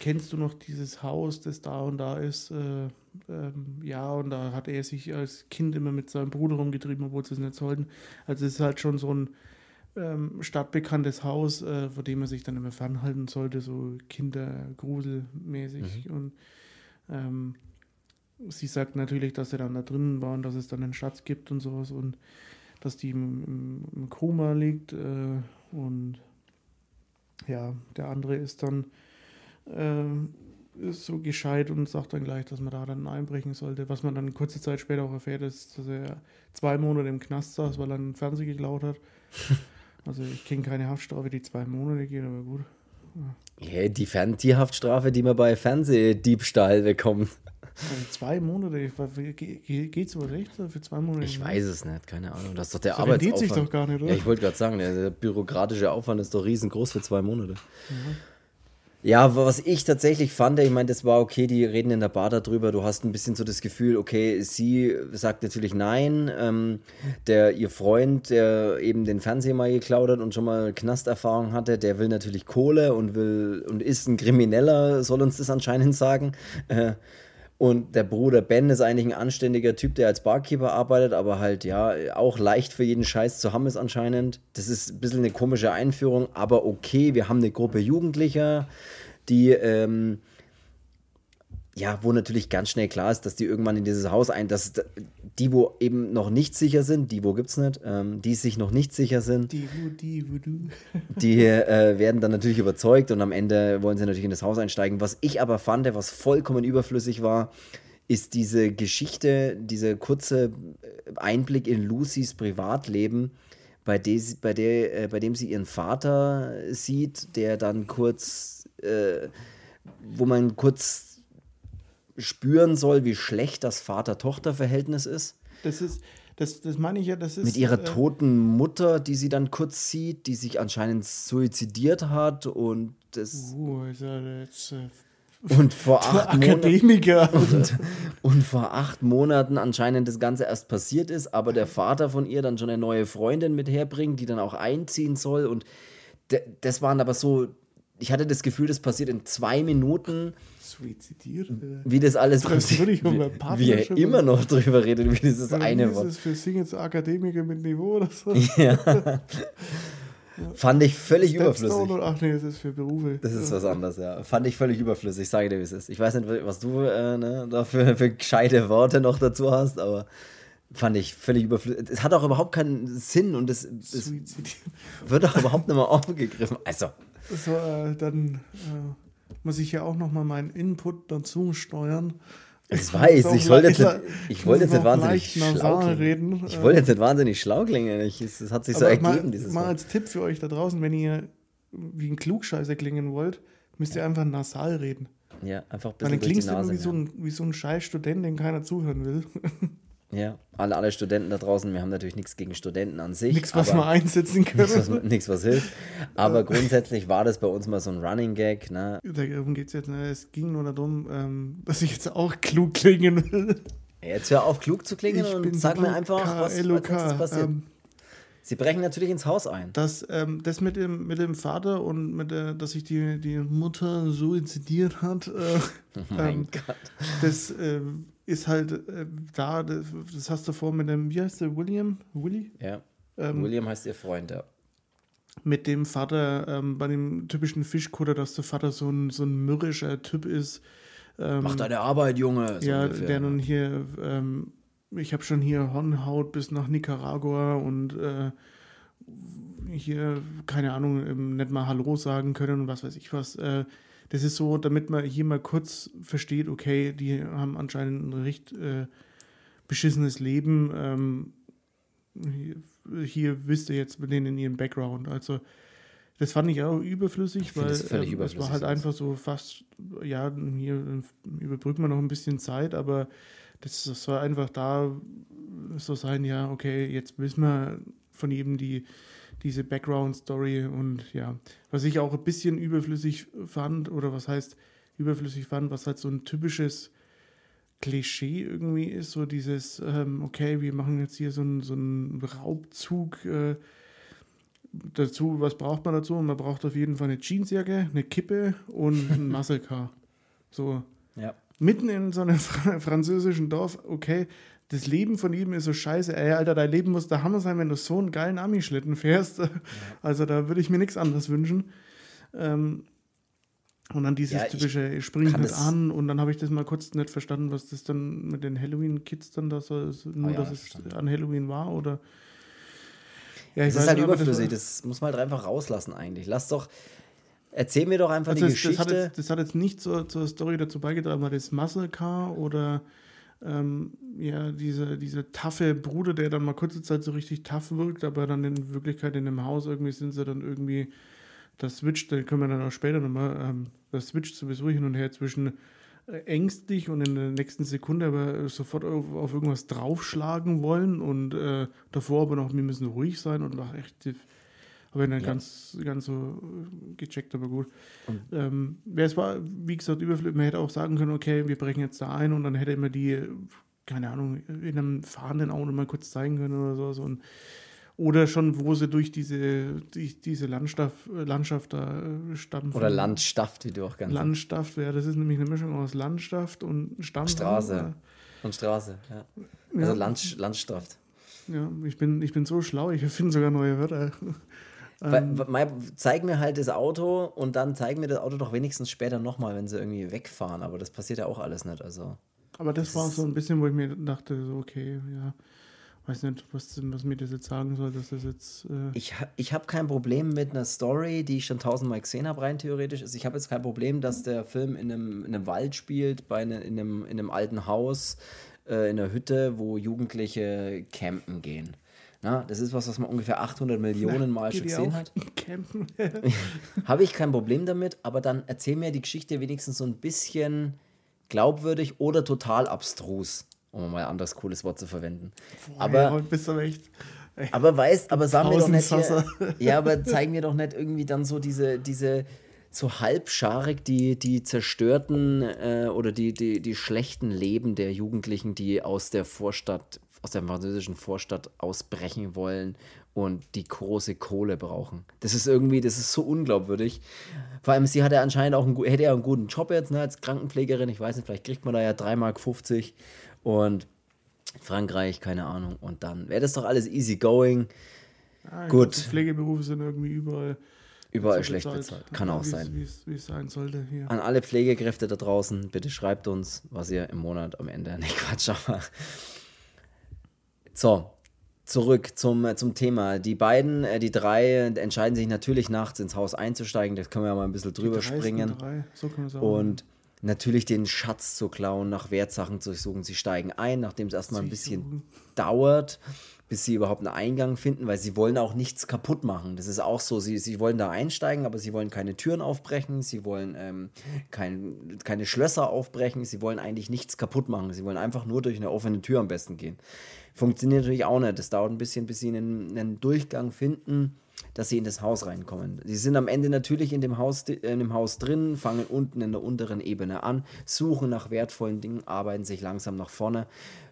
kennst du noch dieses Haus, das da und da ist? Äh, ähm, ja, und da hat er sich als Kind immer mit seinem Bruder rumgetrieben, obwohl sie es nicht sollten. Also es ist halt schon so ein ähm, stadtbekanntes Haus, äh, vor dem man sich dann immer fernhalten sollte, so kindergruselmäßig. Mhm. Und ähm, sie sagt natürlich, dass er dann da drinnen war und dass es dann einen Schatz gibt und sowas und dass die im, im, Koma liegt. Äh, und ja, der andere ist dann ist so gescheit und sagt dann gleich, dass man da dann einbrechen sollte. Was man dann kurze Zeit später auch erfährt, ist, dass er zwei Monate im Knast saß, weil er einen Fernseher geklaut hat. Also ich kenne keine Haftstrafe, die zwei Monate geht, aber gut. Ja, yeah, die, Fern die Haftstrafe, die man bei Fernsehdiebstahl bekommt. Also zwei Monate, geht es über recht für zwei Monate? Ich weiß es nicht, keine Ahnung. Das ist doch der das Arbeitsaufwand. sich doch gar nicht, oder? Ja, ich wollte gerade sagen, der, bürokratische Aufwand ist doch riesengroß für zwei Monate. Mhm. Ja, was ich tatsächlich fand, ich meine, das war okay, die reden in der Bar darüber, du hast ein bisschen so das Gefühl, okay, sie sagt natürlich nein, ähm, der, ihr Freund, der eben den Fernseher mal geklaut hat und schon mal Knasterfahrung hatte, der will natürlich Kohle und will und ist ein Krimineller, soll uns das anscheinend sagen. Äh, und der Bruder Ben ist eigentlich ein anständiger Typ, der als Barkeeper arbeitet, aber halt ja auch leicht für jeden Scheiß zu haben ist anscheinend. Das ist ein bisschen eine komische Einführung, aber okay, wir haben eine Gruppe Jugendlicher, die ähm, ja, wo natürlich ganz schnell klar ist, dass die irgendwann in dieses Haus ein, dass die, wo eben noch nicht sicher sind, die, wo gibt's nicht, ähm, die sich noch nicht sicher sind, die, wo, die, wo du. die äh, werden dann natürlich überzeugt und am Ende wollen sie natürlich in das Haus einsteigen. Was ich aber fand, was vollkommen überflüssig war, ist diese Geschichte, dieser kurze äh, Einblick in Lucys Privatleben, bei, de, bei, der, äh, bei dem sie ihren Vater sieht, der dann kurz, äh, wo man kurz spüren soll, wie schlecht das Vater-Tochter-Verhältnis ist. Das ist, das, das meine ich ja, das ist. Mit ihrer äh, toten Mutter, die sie dann kurz sieht, die sich anscheinend suizidiert hat und das. Uh, jetzt. Äh, Und vor acht Monaten. Akademiker. Und, und vor acht Monaten anscheinend das Ganze erst passiert ist, aber der Vater von ihr dann schon eine neue Freundin mit herbringt, die dann auch einziehen soll. Und das waren aber so, ich hatte das Gefühl, das passiert in zwei Minuten, Suizidiert. äh. wie das alles Das passiert. Wie, er immer noch drüber redet, wie dieses wie eine ist Wort. es für Sing jetzt Akademiker mit Niveau oder so? Ja. Fand ich völlig Stepstone überflüssig. oder- Ach nee, das ist für Berufe. Das ist was anderes, ja. Fand ich völlig überflüssig, ich sage dir, wie es ist. Ich weiß nicht, was du äh, ne, da für, gescheite Worte noch dazu hast, aber fand ich völlig überflüssig. Es hat auch überhaupt keinen Sinn und es, es wird auch überhaupt nicht mehr aufgegriffen. Also, So, äh, dann äh, muss ich ja auch nochmal meinen Input dazu steuern. ich weiß, ich wollte jetzt nicht, ich wollte jetzt nicht wahnsinnig schlau reden. Ich Äh, wollte jetzt nicht wahnsinnig schlau klingen. Es, hat sich so ergeben, mal, dieses mal als Tipp für euch da draußen, wenn ihr wie ein Klugscheißer klingen wollt, müsst ihr einfach nasal reden. Ja, einfach ein Weil bisschen dann durch die klingst du immer Nase. wie so, ein, wie so ein scheiß Student, den keiner zuhören will. Ja, alle, alle Studenten da draußen, wir haben natürlich nichts gegen Studenten an sich. Nichts, was wir einsetzen Nichts was, können. nix, was hilft. Aber grundsätzlich war das bei uns mal so ein Running Gag. Ne? Darum geht es jetzt. Ne? Es ging nur darum, ähm, dass ich jetzt auch klug klingen will. Jetzt hör auf, klug zu klingen und so sag mir einfach, was KLOK. nächstes passiert. Ähm, Sie brechen natürlich ins Haus ein. dass ähm, das mit dem, mit dem Vater und mit der, dass sich die, die Mutter suizidiert hat, äh, Oh mein ähm, Gott. das ähm, ist halt äh, da, das, das hast du vor mit dem, wie heißt der, William? Willy? Ja. Ähm, William heißt ihr Freund, ja. Mit dem Vater, ähm, bei dem typischen Fischkutter, dass der Vater so ein, so ein mürrischer Typ ist. Ähm, Mach deine Arbeit, Junge. so ja, ungefähr. der nun hier, ähm, ich habe schon hier Hornhaut bis nach Nicaragua und äh, hier, keine Ahnung, ähm, nicht mal Hallo sagen können und was weiß ich was. Äh, das ist so, damit man hier mal kurz versteht, okay, die haben anscheinend ein recht äh, beschissenes Leben. Ähm, hier, hier wisst ihr jetzt mit denen in ihrem Background. Also, das fand ich auch überflüssig, find weil das ähm, es überflüssig war halt einfach so fast, ja, hier äh, überbrücken wir noch ein bisschen Zeit, aber das, das soll einfach da so sein, ja, okay, jetzt wissen wir von jedem die, diese Background-Story und ja, was ich auch ein bisschen überflüssig fand, oder was heißt überflüssig fand, was halt so ein typisches Klischee irgendwie ist, so dieses, ähm, okay, wir machen jetzt hier so einen so einen Raubzug äh, dazu, was braucht man dazu? Man braucht auf jeden Fall eine Jeansjacke, eine Kippe und ein Muscle Car. So, Ja. mitten in so einem fra- französischen Dorf, okay, das Leben von ihm ist so scheiße. Ey, Alter, dein Leben muss der Hammer sein, wenn du so einen geilen Ami-Schlitten fährst. Also da würde ich mir nichts anderes wünschen. Ähm, und dann dieses Ja, typische, ich spring kann nicht das- an und dann habe ich das mal kurz nicht verstanden, was das dann mit den Halloween-Kids dann da so ist. Nur, Ah ja, dass es verstanden. an Halloween war oder. Ja, Das ist halt nicht, überflüssig, war- das, muss man halt einfach rauslassen eigentlich. Lass doch, erzähl mir doch einfach Also die das, das, hat Geschichte. jetzt, das hat jetzt nicht zur, zur Story dazu beigetragen, weil das Muscle Car oder ähm, ja, diese, diese taffe Bruder, der dann mal kurze Zeit so richtig tough wirkt, aber dann in Wirklichkeit in dem Haus irgendwie sind sie dann irgendwie, das switcht, da können wir dann auch später nochmal, ähm, das switcht sowieso hin und her zwischen äh, ängstlich und in der nächsten Sekunde aber sofort auf, auf irgendwas draufschlagen wollen und äh, davor aber noch, wir müssen ruhig sein und war echt, habe ich dann Ja. ganz, ganz so äh, gecheckt, aber gut. Ähm, ja, es war, wie gesagt, überflüssig. Man hätte auch sagen können, okay, wir brechen jetzt da ein und dann hätte immer die, äh, keine Ahnung, in einem fahrenden Auto mal kurz zeigen können oder so. so und, oder schon, wo sie durch diese, durch diese Landschaft, Landschaft da äh, stampfen. Oder Landstaft, wie du auch ganz Landschaft, ja, das ist nämlich eine Mischung aus Landschaft und Stamm. Straße. Und Straße, ja. Also Ja. Land, Landstraft. Ja, ich bin, ich bin so schlau, ich finde sogar neue Wörter. Weil, weil- zeig mir halt das Auto und dann zeig mir das Auto doch wenigstens später nochmal, wenn sie irgendwie wegfahren. Aber das passiert ja auch alles nicht. Also. Aber das, war so ein bisschen, wo ich mir dachte, so, okay, ja, weiß nicht, was, was mir das jetzt sagen soll, dass das jetzt. Äh, Ich, ich habe kein Problem mit einer Story, die ich schon tausendmal gesehen habe, rein theoretisch. Also ich habe jetzt kein Problem, dass der Film in einem, in einem Wald spielt, bei ne, in, einem, in einem alten Haus, äh, in einer Hütte, wo Jugendliche campen gehen. Na, das ist was, was man ungefähr 800 Millionen Mal schon gesehen hat. Campen? Habe ich kein Problem damit, aber dann erzähl mir die Geschichte wenigstens so ein bisschen glaubwürdig oder total abstrus, um mal ein anderes cooles Wort zu verwenden. aber, ja, bist du aber echt. ey, aber weißt, aber sag mir doch nicht hier, ja, aber zeig mir doch nicht irgendwie dann so diese, diese so halbscharig die, die zerstörten äh, oder die, die, die schlechten Leben der Jugendlichen, die aus der Vorstadt, aus der französischen Vorstadt ausbrechen wollen und die große Kohle brauchen. Das ist irgendwie, das ist so unglaubwürdig. Vor allem, sie hatte anscheinend auch einen, hätte ja einen guten Job jetzt ne, als Krankenpflegerin. Ich weiß nicht, vielleicht kriegt man da ja 3,50 Mark und Frankreich, keine Ahnung. Und dann wäre das doch alles easy going. Ah, Gut. Glaub, Pflegeberufe sind irgendwie überall. Überall schlecht bezahlt. Kann ja, auch wie's- sein. wie's- Wie es sein sollte hier. An alle Pflegekräfte da draußen, bitte schreibt uns, was ihr im Monat am Ende. Nee, Quatsch, aber. So, zurück zum, äh, zum Thema. Die beiden, äh, die drei, entscheiden sich natürlich nachts ins Haus einzusteigen. Das können wir ja mal ein bisschen drüber springen. So kann man sagen. Und natürlich den Schatz zu klauen, nach Wertsachen zu suchen. Sie steigen ein, nachdem es erstmal ein bisschen suchen. dauert, bis sie überhaupt einen Eingang finden, weil sie wollen auch nichts kaputt machen. Das ist auch so. Sie, sie wollen da einsteigen, aber sie wollen keine Türen aufbrechen, sie wollen ähm, kein, keine Schlösser aufbrechen, sie wollen eigentlich nichts kaputt machen. Sie wollen einfach nur durch eine offene Tür am besten gehen. Funktioniert natürlich auch nicht. Das dauert ein bisschen, bis sie einen, einen Durchgang finden, dass sie in das Haus reinkommen. Sie sind am Ende natürlich in dem, Haus, in dem Haus drin, fangen unten in der unteren Ebene an, suchen nach wertvollen Dingen, arbeiten sich langsam nach vorne,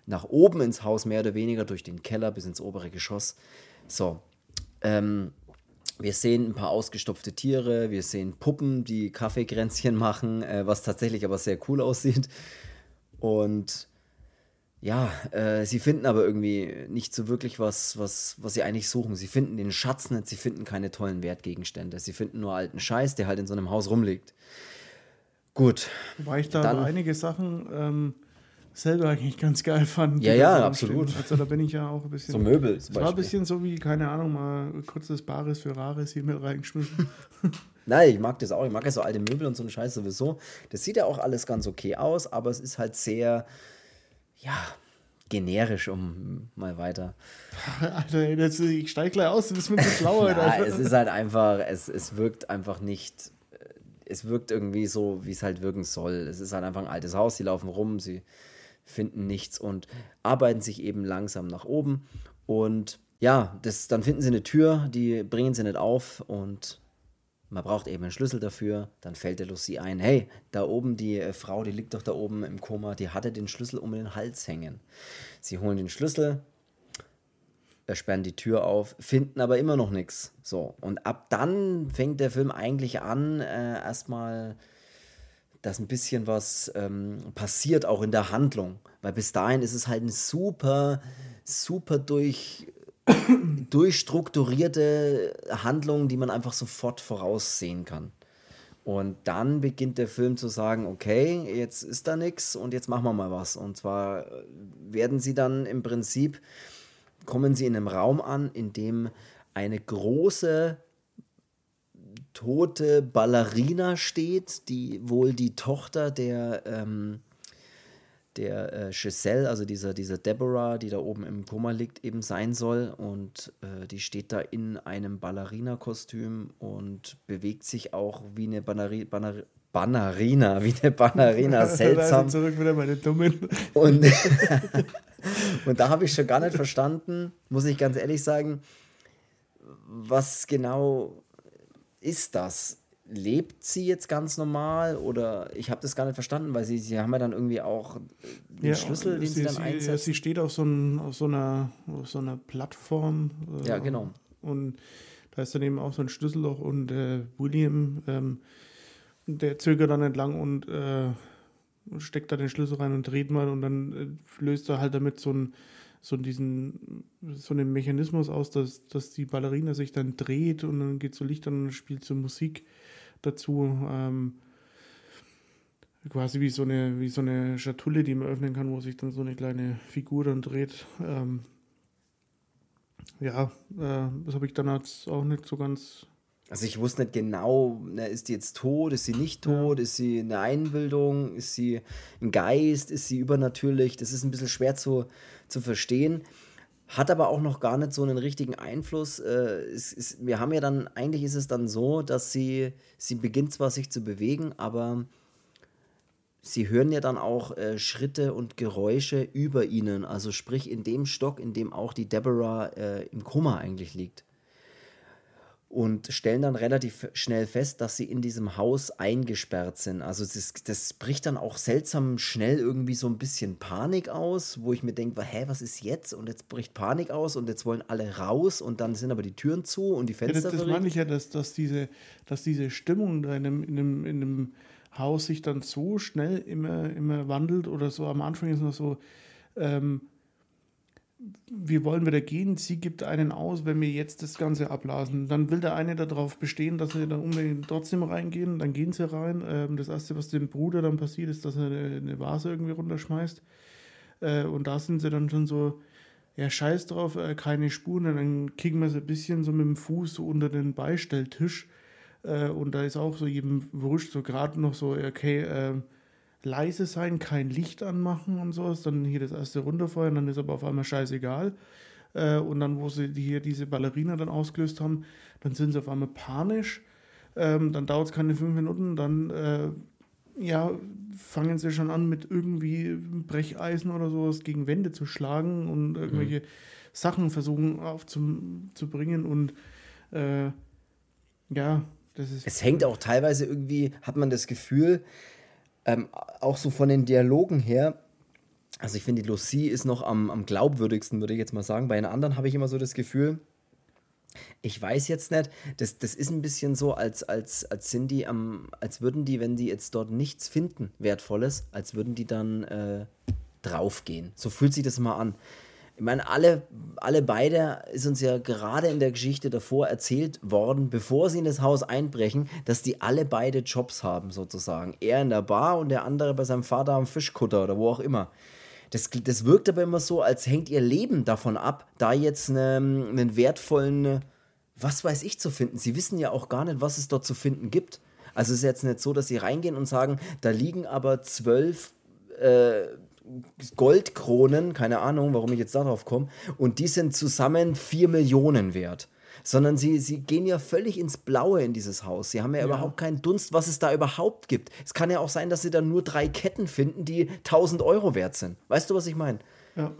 nach oben ins Haus, mehr oder weniger durch den Keller bis ins obere Geschoss. So, ähm, wir sehen ein paar ausgestopfte Tiere, wir sehen Puppen, die Kaffeekränzchen machen, äh, was tatsächlich aber sehr cool aussieht. Und ja, äh, sie finden aber irgendwie nicht so wirklich was, was, was sie eigentlich suchen. Sie finden den Schatz nicht, sie finden keine tollen Wertgegenstände. Sie finden nur alten Scheiß, der halt in so einem Haus rumliegt. Gut, Wobei ich da Dann- einige Sachen ähm, selber eigentlich ganz geil fand. Ja, ja, so absolut. Also da bin ich ja auch ein bisschen. so Möbel Es war ein bisschen so wie, keine Ahnung, mal kurzes Bares für Rares hier mit reingeschmissen. Nein, ich mag das auch. Ich mag ja so alte Möbel und so einen Scheiß sowieso. Das sieht ja auch alles ganz okay aus, aber es ist halt sehr, ja, generisch, um mal weiter. Alter, das, ich steig gleich aus, du bist mir zu schlau, Na, es ist halt einfach, es, es wirkt einfach nicht, äh, es wirkt irgendwie so, wie es halt wirken soll. Es ist halt einfach ein altes Haus, sie laufen rum, sie finden nichts und arbeiten sich eben langsam nach oben. Und ja, das, dann finden sie eine Tür, die bringen sie nicht auf und man braucht eben einen Schlüssel dafür. Dann fällt der Lucy ein, hey, da oben die äh, Frau, die liegt doch da oben im Koma, die hatte den Schlüssel um den Hals hängen. Sie holen den Schlüssel, sperren die Tür auf, finden aber immer noch nichts. So, und ab dann fängt der Film eigentlich an, äh, erstmal, dass ein bisschen was ähm, passiert, auch in der Handlung. Weil bis dahin ist es halt eine super, super durch, durchstrukturierte Handlung, die man einfach sofort voraussehen kann. Und dann beginnt der Film zu sagen, okay, jetzt ist da nichts und jetzt machen wir mal was. Und zwar äh, werden sie dann im Prinzip, kommen sie in einem Raum an, in dem eine große tote Ballerina steht, die wohl die Tochter der, ähm, der äh, Giselle, also dieser, dieser Deborah, die da oben im Koma liegt, eben sein soll. Und äh, die steht da in einem Ballerina-Kostüm und bewegt sich auch wie eine Banneri Banner Bannerina, wie eine Ballerina, seltsam. Zurück wieder meine Dummen. Und, und da habe ich schon gar nicht verstanden, muss ich ganz ehrlich sagen, was genau ist das? Lebt sie jetzt ganz normal oder ich habe das gar nicht verstanden, weil sie, sie haben ja dann irgendwie auch den Schlüssel, den sie, dann sie, einsetzen. sie steht auf so, ein, auf so, einer, auf so einer Plattform. äh, Ja, genau. Und da ist dann eben auch so ein Schlüsselloch und äh, William, ähm, der zögert dann entlang und äh, steckt da den Schlüssel rein und dreht mal und dann äh, löst er halt damit so einen so diesen so einen Mechanismus aus, dass, dass die Ballerina sich dann dreht und dann geht so Licht an und spielt so Musik dazu. Ähm, quasi wie so eine wie so eine Schatulle, die man öffnen kann, wo sich dann so eine kleine Figur dann dreht. Ähm, ja, äh, das habe ich dann jetzt auch nicht so ganz. Also ich wusste nicht genau, na, ist die jetzt tot, ist sie nicht tot, ist sie eine Einbildung, ist sie ein Geist, ist sie übernatürlich? Das ist ein bisschen schwer zu, zu verstehen. Hat aber auch noch gar nicht so einen richtigen Einfluss. Äh, es ist, wir haben ja dann, eigentlich ist es dann so, dass sie, sie beginnt zwar sich zu bewegen, aber sie hören ja dann auch äh, Schritte und Geräusche über ihnen. Also sprich in dem Stock, in dem auch die Deborah äh, im Koma eigentlich liegt. Und stellen dann relativ schnell fest, dass sie in diesem Haus eingesperrt sind. Also das, das bricht dann auch seltsam schnell irgendwie so ein bisschen Panik aus, wo ich mir denke, hä, was ist jetzt? Und jetzt bricht Panik aus und jetzt wollen alle raus und dann sind aber die Türen zu und die Fenster. Ja, das, das meine ich ja, dass, dass, diese, dass diese Stimmung da in einem, in, einem, in einem Haus sich dann so schnell immer, immer wandelt oder so am Anfang ist noch so, ähm, wir wollen wieder gehen, sie gibt einen aus, wenn wir jetzt das Ganze ablasen. Dann will der eine darauf bestehen, dass sie dann unbedingt trotzdem reingehen, dann gehen sie rein. Ähm, das erste, was dem Bruder dann passiert, ist, dass er eine, Vase irgendwie runterschmeißt. Äh, und da sind sie dann schon so, ja, scheiß drauf, äh, keine Spuren. Und dann kicken wir so ein bisschen so mit dem Fuß so unter den Beistelltisch. Äh, und da ist auch so jedem wurscht, so gerade noch so, okay, äh, leise sein, kein Licht anmachen und sowas, dann hier das erste runterfeuern, dann ist aber auf einmal scheißegal. Äh, und dann, wo sie hier diese Ballerina dann ausgelöst haben, dann sind sie auf einmal panisch. Ähm, dann dauert es keine fünf Minuten, dann äh, ja, fangen sie schon an, mit irgendwie Brecheisen oder sowas gegen Wände zu schlagen und irgendwelche mhm. Sachen versuchen aufzubringen. Und äh, ja, das ist. Es hängt auch teilweise irgendwie, hat man das Gefühl, ähm, auch so von den Dialogen her, also ich finde, die Lucy ist noch am, am glaubwürdigsten, würde ich jetzt mal sagen. Bei den anderen habe ich immer so das Gefühl, ich weiß jetzt nicht, das, das ist ein bisschen so, als, als, als sind die am, als würden die, wenn die jetzt dort nichts finden, Wertvolles, als würden die dann äh, draufgehen. So fühlt sich das mal an. Ich meine, alle, alle beide ist uns ja gerade in der Geschichte davor erzählt worden, bevor sie in das Haus einbrechen, dass die alle beide Jobs haben, sozusagen. Er in der Bar und der andere bei seinem Vater am Fischkutter oder wo auch immer. Das, das wirkt aber immer so, als hängt ihr Leben davon ab, da jetzt einen, einen wertvollen, was weiß ich, zu finden. Sie wissen ja auch gar nicht, was es dort zu finden gibt. Also es ist jetzt nicht so, dass sie reingehen und sagen, da liegen aber zwölf äh, Goldkronen, keine Ahnung, warum ich jetzt darauf komme, und die sind zusammen 4 Millionen wert. Sondern sie, sie gehen ja völlig ins Blaue in dieses Haus. Sie haben ja, ja, überhaupt keinen Dunst, was es da überhaupt gibt. Es kann ja auch sein, dass sie dann nur drei Ketten finden, die 1000 Euro wert sind. Weißt du, was ich meine? Ja.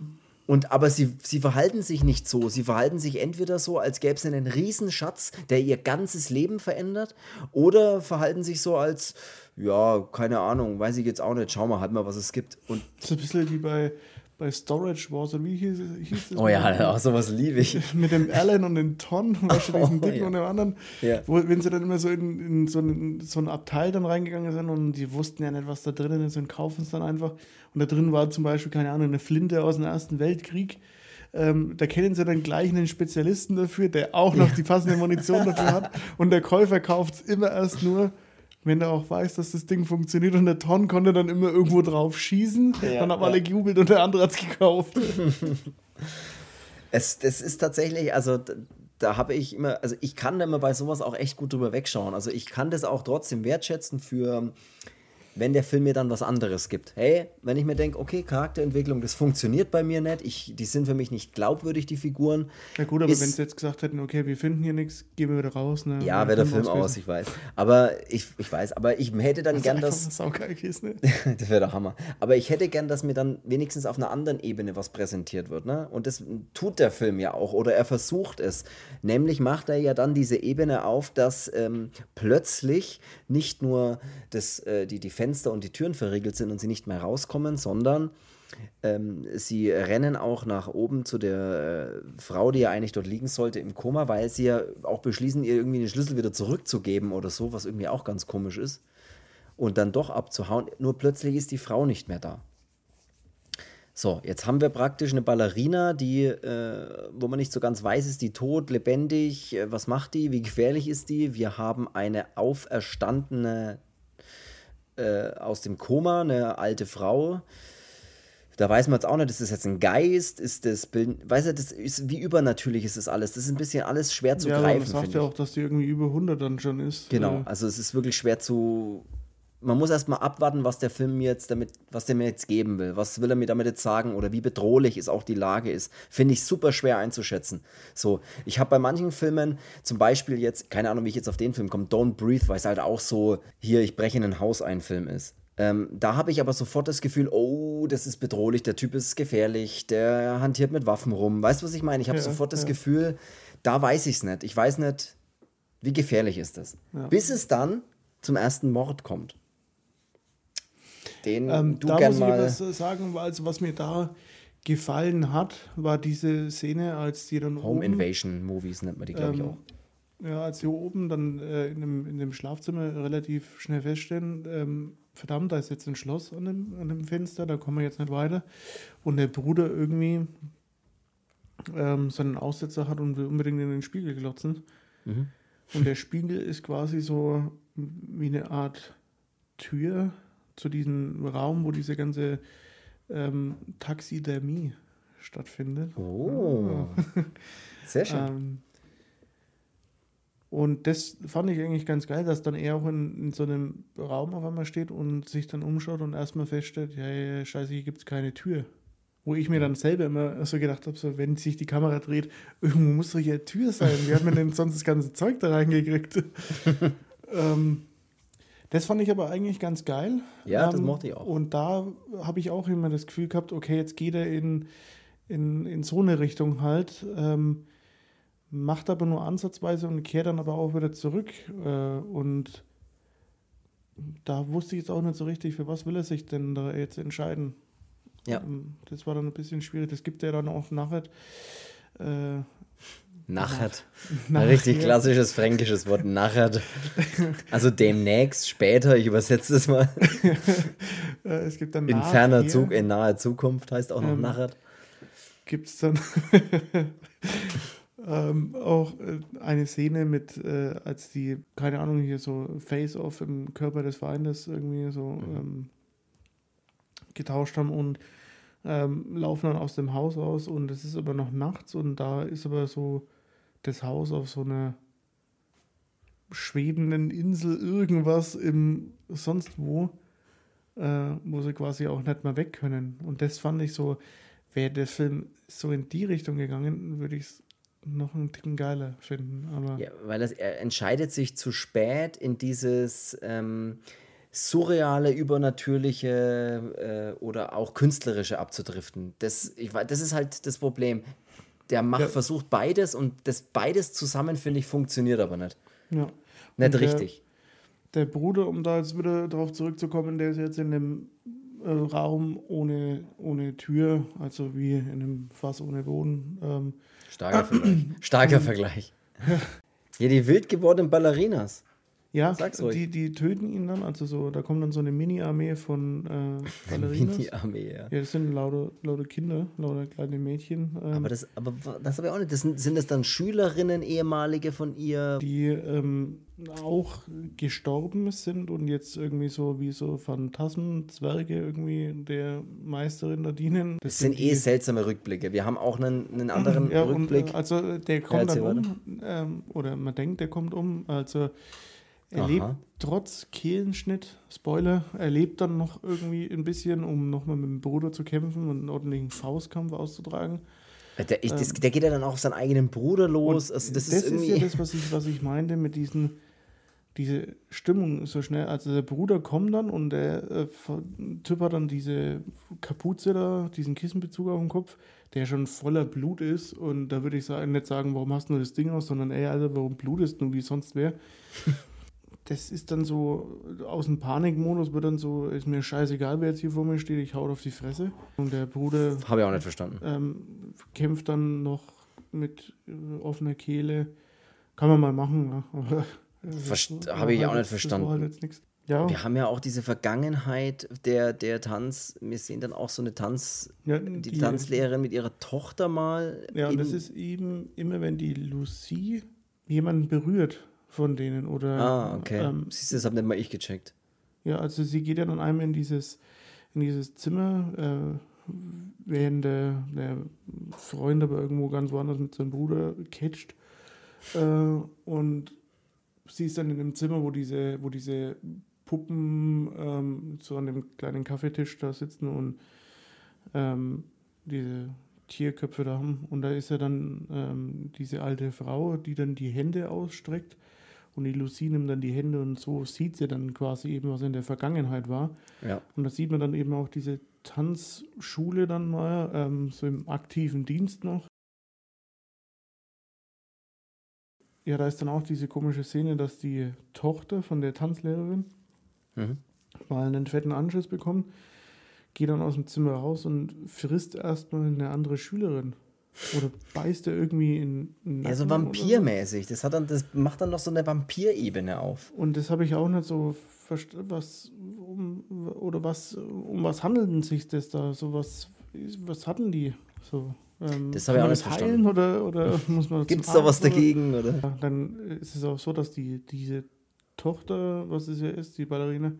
Und aber sie, sie verhalten sich nicht so. Sie verhalten sich entweder so, als gäbe es einen Riesenschatz, der ihr ganzes Leben verändert, oder verhalten sich so, als, ja, keine Ahnung, weiß ich jetzt auch nicht, schau mal halt mal, was es gibt. Und so ein bisschen wie bei, bei Storage Wars, oder wie hieß, hieß das? Oh ja, auch sowas liebe ich. Mit dem Alan und dem Ton, wahrscheinlich oh, Dicken ja. und dem anderen. Ja. Wo, wenn sie dann immer so in, in so, ein, so ein Abteil dann reingegangen sind und die wussten ja nicht, was da drinnen ist und kaufen es dann einfach. Und da drin war zum Beispiel, keine Ahnung, eine Flinte aus dem Ersten Weltkrieg. Ähm, da kennen sie dann gleich einen Spezialisten dafür, der auch noch die passende Munition dafür hat. Und der Käufer kauft es immer erst nur, wenn er auch weiß, dass das Ding funktioniert und der Ton konnte dann immer irgendwo drauf schießen, ja, dann haben ja. alle gejubelt und der andere hat es gekauft. es, das ist tatsächlich, also da habe ich immer, also ich kann da immer bei sowas auch echt gut drüber wegschauen. Also ich kann das auch trotzdem wertschätzen für wenn der Film mir dann was anderes gibt. Hey, wenn ich mir denke, okay, Charakterentwicklung, das funktioniert bei mir nicht, ich, die sind für mich nicht glaubwürdig, die Figuren. Ja gut, aber wenn sie jetzt gesagt hätten, okay, wir finden hier nichts, gehen wir wieder raus. Ne? Ja, wäre der Film aus, ich weiß. Aber ich, ich weiß, aber ich hätte dann das gern das. Ist, ne? das wäre der Hammer. Aber ich hätte gern, dass mir dann wenigstens auf einer anderen Ebene was präsentiert wird. Ne? Und das tut der Film ja auch, oder er versucht es. Nämlich macht er ja dann diese Ebene auf, dass ähm, plötzlich nicht nur das, äh, die, die Fenster und die Türen verriegelt sind und sie nicht mehr rauskommen, sondern ähm, sie rennen auch nach oben zu der äh, Frau, die ja eigentlich dort liegen sollte, im Koma, weil sie ja auch beschließen, ihr irgendwie den Schlüssel wieder zurückzugeben oder so, was irgendwie auch ganz komisch ist. Und dann doch abzuhauen. Nur plötzlich ist die Frau nicht mehr da. So, jetzt haben wir praktisch eine Ballerina, die, äh, wo man nicht so ganz weiß, ist die tot, lebendig, äh, was macht die, wie gefährlich ist die? Wir haben eine auferstandene äh, aus dem Koma, eine alte Frau. Da weiß man jetzt auch nicht, ist das jetzt ein Geist, ist das Bild, weiß er, das ist, wie übernatürlich ist das alles. Das ist ein bisschen alles schwer zu ja, greifen. Ja, sagt ja auch, dass die irgendwie über 100 dann schon ist. Genau, also es ist wirklich schwer zu, man muss erstmal abwarten, was der Film mir jetzt damit, was der mir jetzt geben will. Was will er mir damit jetzt sagen oder wie bedrohlich ist auch die Lage ist. Finde ich super schwer einzuschätzen. So, ich habe bei manchen Filmen, zum Beispiel jetzt, keine Ahnung, wie ich jetzt auf den Film komme, Don't Breathe, weil es halt auch so, hier, ich breche in ein Haus ein Film ist. Ähm, da habe ich aber sofort das Gefühl, oh, das ist bedrohlich, der Typ ist gefährlich, der hantiert mit Waffen rum. Weißt du, was ich meine? Ich habe ja, sofort das ja. Gefühl, da weiß ich es nicht. Ich weiß nicht, Wie gefährlich ist das? Ja. Bis es dann zum ersten Mord kommt. Den Ähm, du da gern muss ich mal. was sagen, also was mir da gefallen hat, war diese Szene, als die dann Home oben, Invasion Movies nennt man die, glaube ich, Ähm, auch. Ja, als sie oben dann äh, in, dem, in dem Schlafzimmer relativ schnell feststellen, ähm, verdammt, da ist jetzt ein Schloss an dem, an dem Fenster, da kommen wir jetzt nicht weiter. Und der Bruder irgendwie ähm, so einen Aussetzer hat und will unbedingt in den Spiegel glotzen. Mhm. Und der Spiegel ist quasi so wie eine Art Tür zu diesem Raum, wo diese ganze ähm, Taxidermie stattfindet. Oh. Sehr schön. Ähm, und das fand ich eigentlich ganz geil, dass dann er auch in, in so einem Raum auf einmal steht und sich dann umschaut und erstmal feststellt, ja, scheiße, hier gibt es keine Tür. Wo ich mir dann selber immer so gedacht habe, so, wenn sich die Kamera dreht, irgendwo muss doch hier eine Tür sein. Wie hat man denn sonst das ganze Zeug da reingekriegt? ähm, das fand ich aber eigentlich ganz geil. Ja, das Ähm, mochte ich auch. Und da habe ich auch immer das Gefühl gehabt, okay, jetzt geht er in, in, in so eine Richtung halt, ähm, macht aber nur ansatzweise und kehrt dann aber auch wieder zurück. Äh, und da wusste ich jetzt auch nicht so richtig, für was will er sich denn da jetzt entscheiden. Ja. Ähm, Das war dann ein bisschen schwierig. Das gibt er dann auch nachher. Äh, Nachert. Ein nachher. richtig klassisches fränkisches Wort, nachert. Also demnächst, später, ich übersetze es mal. Es gibt dann In ferner Zug, in naher Zukunft heißt auch noch Ähm, nachert. gibt es dann ähm, auch äh, eine Szene mit, äh, als die, keine Ahnung, hier so Face-Off im Körper des Feindes irgendwie so ähm, getauscht haben und ähm, laufen dann aus dem Haus aus und es ist aber noch nachts und da ist aber so das Haus auf so einer schwebenden Insel irgendwas im sonst wo, äh, wo sie quasi auch nicht mehr weg können. Und das fand ich so, wäre der Film so in die Richtung gegangen, würde ich es noch einen Ticken geiler finden. Aber Ja, weil das, er entscheidet sich zu spät in dieses ähm, surreale, übernatürliche äh, oder auch künstlerische abzudriften. Das, ich, das ist halt das Problem. Der macht, Ja. versucht beides und das beides zusammen, finde ich, funktioniert aber nicht. ja. Nicht Und der- richtig. Der Bruder, um da jetzt wieder drauf zurückzukommen, der ist jetzt in einem äh, Raum ohne, ohne Tür, also wie in einem Fass ohne Boden. Ähm, Starker Vergleich. Starker Vergleich. Ja, die wild gewordenen Ballerinas. Ja, Sag's ruhig. die, die töten ihn dann, also so, da kommt dann so eine Mini-Armee von äh, Ballerinas. Mini-Armee, ja. Ja, das sind lauter, lauter Kinder, lauter kleine Mädchen. Ähm, Aber das, aber das habe ich auch nicht. Das sind, sind das dann Schülerinnen, ehemalige von ihr? die ähm, auch gestorben sind und jetzt irgendwie so wie so Phantasmen, Zwerge irgendwie der Meisterin da dienen. Das sind eh die- seltsame Rückblicke. Wir haben auch einen, einen anderen ja, und, Rückblick. äh, also der kommt erzähl dann um, ähm, oder man denkt, der kommt um. Also er Aha. lebt trotz Kehlenschnitt, Spoiler, er lebt dann noch irgendwie ein bisschen, um nochmal mit dem Bruder zu kämpfen und einen ordentlichen Faustkampf auszutragen. der, ich, das, der geht ja dann auch auf seinen eigenen Bruder los. Also das, ist irgendwie. ja das, was ich, was ich meinte mit diesen, diese Stimmung so schnell. Also der Bruder kommt dann und der äh, Typ hat dann diese Kapuze da, diesen Kissenbezug auf dem Kopf, der schon voller Blut ist. Und da würde ich sagen, nicht sagen, warum hast du das Ding aus, sondern ey, Alter, warum blutest du wie sonst wer? Das ist dann so, aus dem Panikmodus wird dann so, ist mir scheißegal, wer jetzt hier vor mir steht, ich hau auf die Fresse. Und der Bruder Habe ich auch nicht verstanden. ähm, kämpft dann noch mit äh, offener Kehle. Kann man mal machen, ja. aber äh, Verst- das hab ich auch halt nicht das verstanden. Halt. Ja, Wir haben ja auch diese Vergangenheit der, der Tanz. Wir sehen dann auch so eine Tanz, ja, die, Tanzlehrerin mit ihrer Tochter mal. Ja, und das ist eben immer, wenn die Lucie jemanden berührt von denen oder. Ah, okay. Ähm, Siehst du, das habe nicht mal ich gecheckt. ja, also sie geht ja dann einmal in dieses, in dieses Zimmer, äh, während der, der Freund aber irgendwo ganz woanders mit seinem Bruder catcht. Äh, und sie ist dann in dem Zimmer, wo diese, wo diese Puppen ähm, so an dem kleinen Kaffeetisch da sitzen und ähm, diese Tierköpfe da haben. Und da ist ja dann ähm, diese alte Frau, die dann die Hände ausstreckt. Und die Lucie nimmt dann die Hände und so sieht sie dann quasi eben, was in der Vergangenheit war. Ja. Und da sieht man dann eben auch diese Tanzschule dann mal, ähm, so im aktiven Dienst noch. ja, da ist dann auch diese komische Szene, dass die Tochter von der Tanzlehrerin Mhm. mal einen fetten Anschiss bekommt, geht dann aus dem Zimmer raus und frisst erstmal eine andere Schülerin. Oder beißt er irgendwie in Ja, so vampirmäßig. Das, hat dann, das macht dann noch so eine Vampirebene auf. Und das habe ich auch nicht so verstanden, was um, oder was um was handelt sich das da? So was, was hatten die? So, ähm, Das habe ich auch nicht heilen oder, oder muss man Gibt es da was dagegen? Oder? Ja, Dann ist es auch so, dass die diese Tochter, was es ja ist, die Ballerina,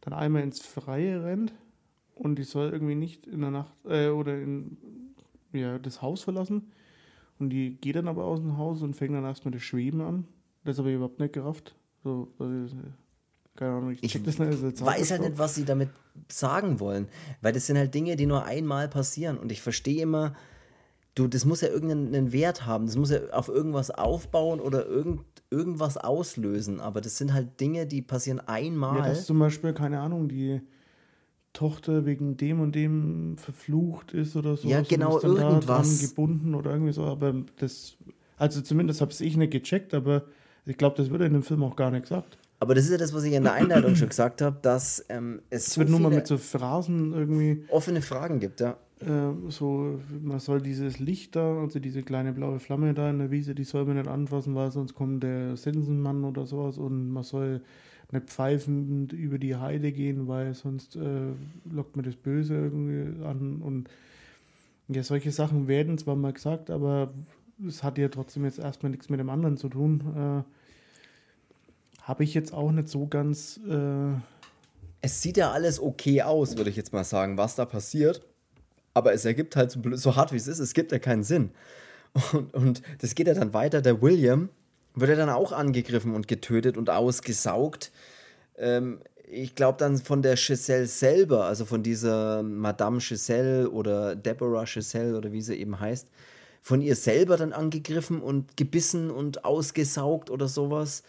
dann einmal ins Freie rennt und die soll irgendwie nicht in der Nacht äh, oder in ja, das Haus verlassen. Und die geht dann aber aus dem Haus und fängt dann erstmal das Schweben an. Das habe ich überhaupt nicht gerafft. So, also, keine Ahnung, ich Ich check das nicht. weiß halt nicht, was sie damit sagen wollen. Weil das sind halt Dinge, die nur einmal passieren. Und ich verstehe immer, du, das muss ja irgendeinen Wert haben. Das muss ja auf irgendwas aufbauen oder irgend, irgendwas auslösen. Aber das sind halt Dinge, die passieren Ja, einmal. dass zum Beispiel, keine Ahnung, die Tochter wegen dem und dem verflucht ist oder so. Ja, genau, irgendwas. gebunden oder irgendwie so. Aber das, also zumindest habe ich nicht gecheckt, aber ich glaube, das wird in dem Film auch gar nicht gesagt. Aber das ist ja das, was ich in der Einleitung schon gesagt habe, dass ähm, es Es so wird nur mal mit so Phrasen irgendwie offene Fragen gibt. Ja. äh, so, man soll dieses Licht da, also diese kleine blaue Flamme da in der Wiese, die soll man nicht anfassen, weil sonst kommt der Sensenmann oder sowas und man soll nicht pfeifend über die Heide gehen, weil sonst äh, lockt man das Böse irgendwie an und ja, solche Sachen werden zwar mal gesagt, aber es hat ja trotzdem jetzt erstmal nichts mit dem anderen zu tun. Äh, Habe ich jetzt auch nicht so ganz äh, Es sieht ja alles okay aus, würde ich jetzt mal sagen, was da passiert. Aber es ergibt halt so, so hart wie es ist, es gibt ja keinen Sinn. Und, und das geht ja dann weiter. Der William wird ja dann auch angegriffen und getötet und ausgesaugt. Ähm, ich glaube dann von der Giselle selber, also von dieser Madame Giselle oder Deborah Giselle oder wie sie eben heißt, von ihr selber dann angegriffen und gebissen und ausgesaugt oder sowas.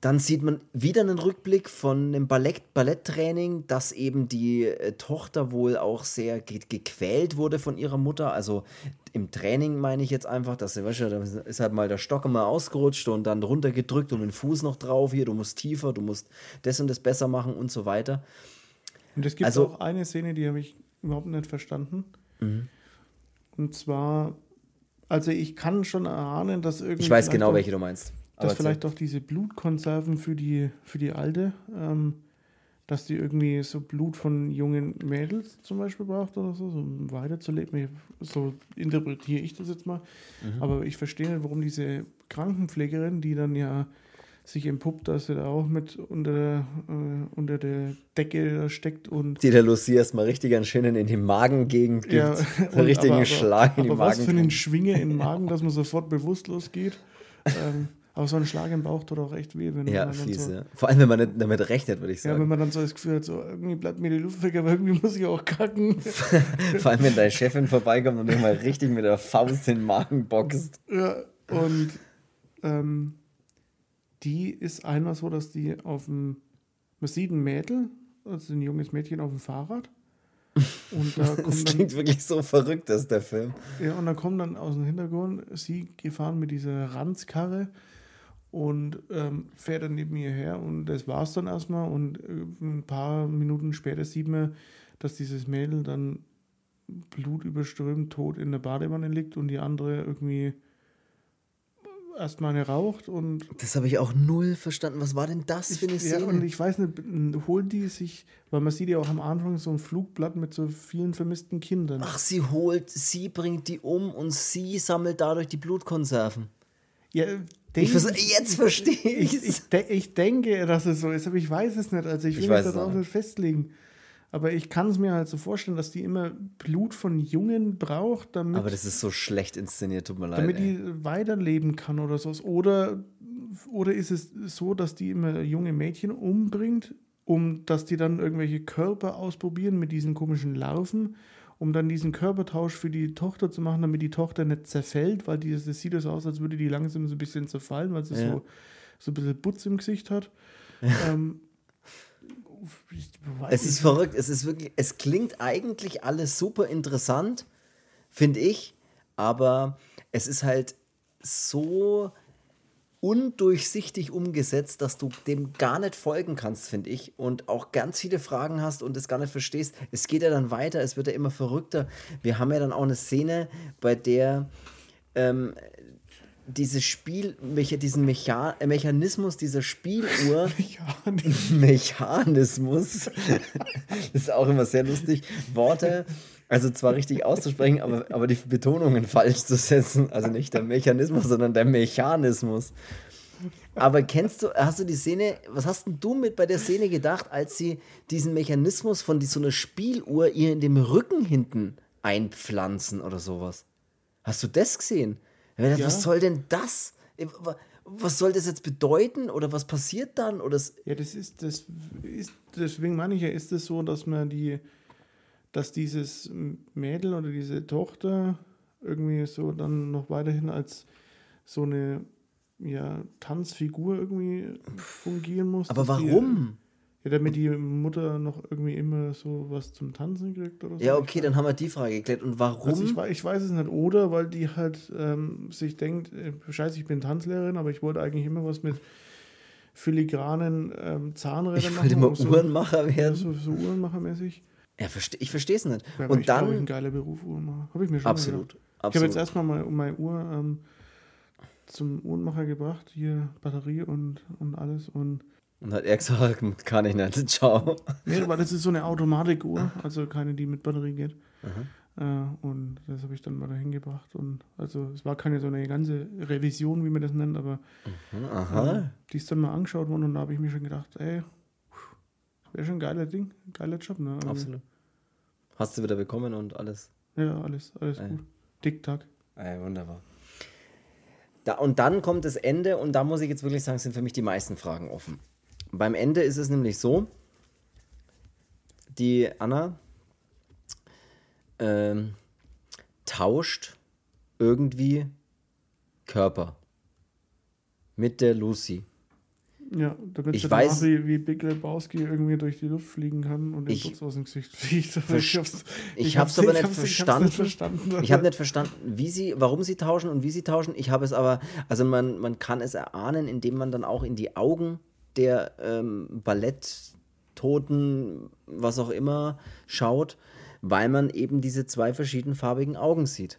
Dann sieht man wieder einen Rückblick von einem Ballett, Balletttraining, dass eben die äh, Tochter wohl auch sehr ge gequält wurde von ihrer Mutter. Also im Training meine ich jetzt einfach, dass sie, weißt du, da ist halt mal der Stock mal ausgerutscht und dann runtergedrückt und den Fuß noch drauf. Hier, du musst tiefer, du musst das und das besser machen und so weiter. Und es gibt Also- auch eine Szene, die habe ich überhaupt nicht verstanden. Mhm. Und zwar, also ich kann schon erahnen, dass irgendwie. Ich weiß genau, welche du meinst. Dass vielleicht auch diese Blutkonserven für die, für die Alte, ähm, dass die irgendwie so Blut von jungen Mädels zum Beispiel braucht oder so, so um weiterzuleben. So interpretiere ich das jetzt mal. Mhm. Aber ich verstehe nicht, warum diese Krankenpflegerin, die dann ja sich entpuppt, dass sie da auch mit unter der, äh, unter der Decke steckt und die der Lucy erstmal richtig einen schönen in die Magengegend gibt. Ja, einen richtigen aber- Schlag in die aber was für einen Magen. Schwinge in den Magen, dass man sofort bewusstlos geht. ähm, aber so ein Schlag im Bauch tut auch echt weh, wenn Ja, man fies, so, ja. Vor allem, wenn man nicht damit rechnet, würde ich ja, sagen. wenn man dann so das Gefühl hat, so irgendwie bleibt mir die Luft weg, aber irgendwie muss ich auch kacken. Vor allem, wenn deine Chefin vorbeikommt und dich mal richtig mit der Faust in den Magen boxt. ja, und ähm, die ist einmal so, dass die auf dem, man sieht ein Mädel, also ein junges Mädchen auf dem Fahrrad. Und da Das kommt dann, klingt wirklich so verrückt, das ist der Film. Ja, und dann kommt dann aus dem Hintergrund sie gefahren mit dieser Ranzkarre und ähm, fährt dann neben ihr her und das war's dann erstmal und äh, ein paar Minuten später sieht man, dass dieses Mädel dann blutüberströmt tot in der Badewanne liegt und die andere irgendwie erstmal eine raucht und Das habe ich auch null verstanden. Was war denn das für eine ja, und Szene? ich weiß nicht, holen die sich, weil man sieht ja auch am Anfang so ein Flugblatt mit so vielen vermissten Kindern. Ach, sie holt, sie bringt die um und sie sammelt dadurch die Blutkonserven. Ja, Ich denk- vers- jetzt verstehe ich, ich, de ich denke, dass es so ist, aber ich weiß es nicht. Also ich will Ich mich darauf auch nicht festlegen. Aber ich kann es mir halt so vorstellen, dass die immer Blut von Jungen braucht, damit, Aber das ist so schlecht inszeniert, tut mir leid. damit ey. die weiterleben kann oder so. Oder, oder ist es so, dass die immer junge Mädchen umbringt, um dass die dann irgendwelche Körper ausprobieren mit diesen komischen Larven, um dann diesen Körpertausch für die Tochter zu machen, damit die Tochter nicht zerfällt, weil die, das sieht so aus, als würde die langsam so ein bisschen zerfallen, weil sie Ja. so, so ein bisschen Butz im Gesicht hat. Ähm, Es ist verrückt, es ist wirklich, es klingt eigentlich alles super interessant, finde ich, aber es ist halt so undurchsichtig umgesetzt, dass du dem gar nicht folgen kannst, finde ich. Und auch ganz viele Fragen hast und es gar nicht verstehst. Es geht ja dann weiter, es wird ja immer verrückter. Wir haben ja dann auch eine Szene, bei der ähm, dieses Spiel, diesen Mecha äh, Mechanismus dieser Spieluhr. Mechanismus. ist auch immer sehr lustig. Worte, also zwar richtig auszusprechen, aber, aber die Betonungen falsch zu setzen. Also nicht der Mechanismus, sondern der Mechanismus. Aber kennst du, hast du die Szene, was hast denn du mit bei der Szene gedacht, als sie diesen Mechanismus von so einer Spieluhr ihr in dem Rücken hinten einpflanzen oder sowas? Hast du das gesehen? Ja. Was soll denn das? Äh, was soll das jetzt bedeuten oder was passiert dann? Oder ja, das ist, das ist, deswegen meine ich ja, ist es das so, dass man die, dass dieses Mädel oder diese Tochter irgendwie so dann noch weiterhin als so eine ja, Tanzfigur irgendwie fungieren muss. Aber warum? Ja, damit die Mutter noch irgendwie immer so was zum Tanzen kriegt oder so. Ja, okay, dann haben wir die Frage geklärt. Und warum? Also ich, ich, weiß es nicht. Oder weil die halt ähm, sich denkt, äh, scheiße, ich bin Tanzlehrerin, aber ich wollte eigentlich immer was mit filigranen ähm, Zahnrädern machen. Ich wollte immer so, Uhrenmacher werden. So, so Uhrenmachermäßig. Ja, verste ich verstehe es nicht. Wäre und ich, dann... Ein geiler Beruf, Uhrenmacher. Habe ich mir schon Absolut. absolut. Ich habe jetzt erstmal mal um meine Uhr ähm, zum Uhrenmacher gebracht. Hier Batterie und, und alles und und hat er gesagt, kann ich nicht, ciao. Nee, weil das ist so eine Automatikuhr, also keine, die mit Batterie geht. Äh, und das habe ich dann mal dahin gebracht. Und also es war keine so eine ganze Revision, wie man das nennt, aber mhm, äh, die ist dann mal angeschaut worden und da habe ich mir schon gedacht, ey, wäre schon ein geiler Ding, ein geiler Job. Ne? Also, Absolut. Hast du wieder bekommen und alles? Ja, alles, alles ey. gut. Tick-Tack. Ey, wunderbar. Da, und dann kommt das Ende und da muss ich jetzt wirklich sagen, sind für mich die meisten Fragen offen. Beim Ende ist es nämlich so, die Anna ähm, tauscht irgendwie Körper mit der Lucy. Ja, damit ich weiß, wie, wie Big Lebowski irgendwie durch die Luft fliegen kann und den Putz aus dem Gesicht fliegt. Ich hab's, ich ich hab's aber nicht verstanden. Nicht verstanden. Ich habe nicht verstanden, wie sie, warum sie tauschen und wie sie tauschen. Ich habe es aber, also man, man kann es erahnen, indem man dann auch in die Augen der ähm, Balletttoten, was auch immer, schaut, weil man eben diese zwei verschiedenfarbigen Augen sieht.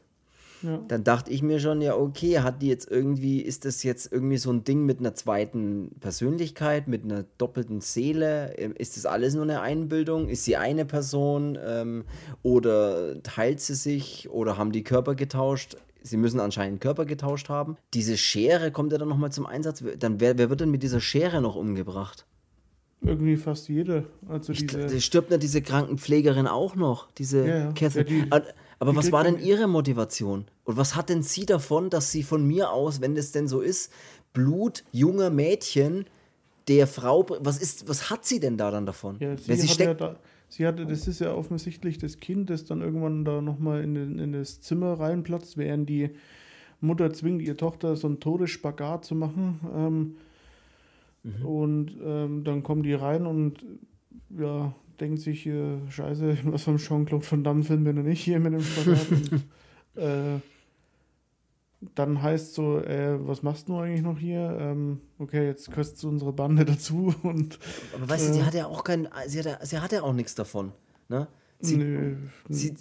Ja. Dann dachte ich mir schon, ja, okay, hat die jetzt irgendwie, ist das jetzt irgendwie so ein Ding mit einer zweiten Persönlichkeit, mit einer doppelten Seele? Ähm, ist das alles nur eine Einbildung? Ist sie eine Person? Ähm, oder teilt sie sich? Oder haben die Körper getauscht? Sie müssen anscheinend Körper getauscht haben. Diese Schere kommt ja dann nochmal zum Einsatz. Dann wer, wer wird denn mit dieser Schere noch umgebracht? Irgendwie fast jede. Also diese ich, stirbt nicht diese Krankenpflegerin auch noch, diese ja, ja. Catherine. Ja, die, Aber was war denn ihre Motivation? Und was hat denn sie davon, dass sie von mir aus, wenn das denn so ist, Blut junger Mädchen der Frau, was ist, was hat sie denn da dann davon? Ja, sie, sie steckt, ja da, Sie hatte, das ist ja offensichtlich das Kind, das dann irgendwann da nochmal in, in das Zimmer reinplatzt, während die Mutter zwingt, ihre Tochter so einen Todesspagat zu machen. Ähm, mhm. Und ähm, dann kommen die rein und ja, denkt sich, äh, scheiße, was vom Jean-Claude Van Damme-Film bin ich hier mit dem Spagat. und, äh, dann heißt so, äh, was machst du eigentlich noch hier? Ähm, okay, jetzt kostet unsere Bande dazu und. Aber weißt du, sie äh, hat ja auch kein, sie hat ja, sie hat ja auch nichts davon. Ne? Sie, nee, sie,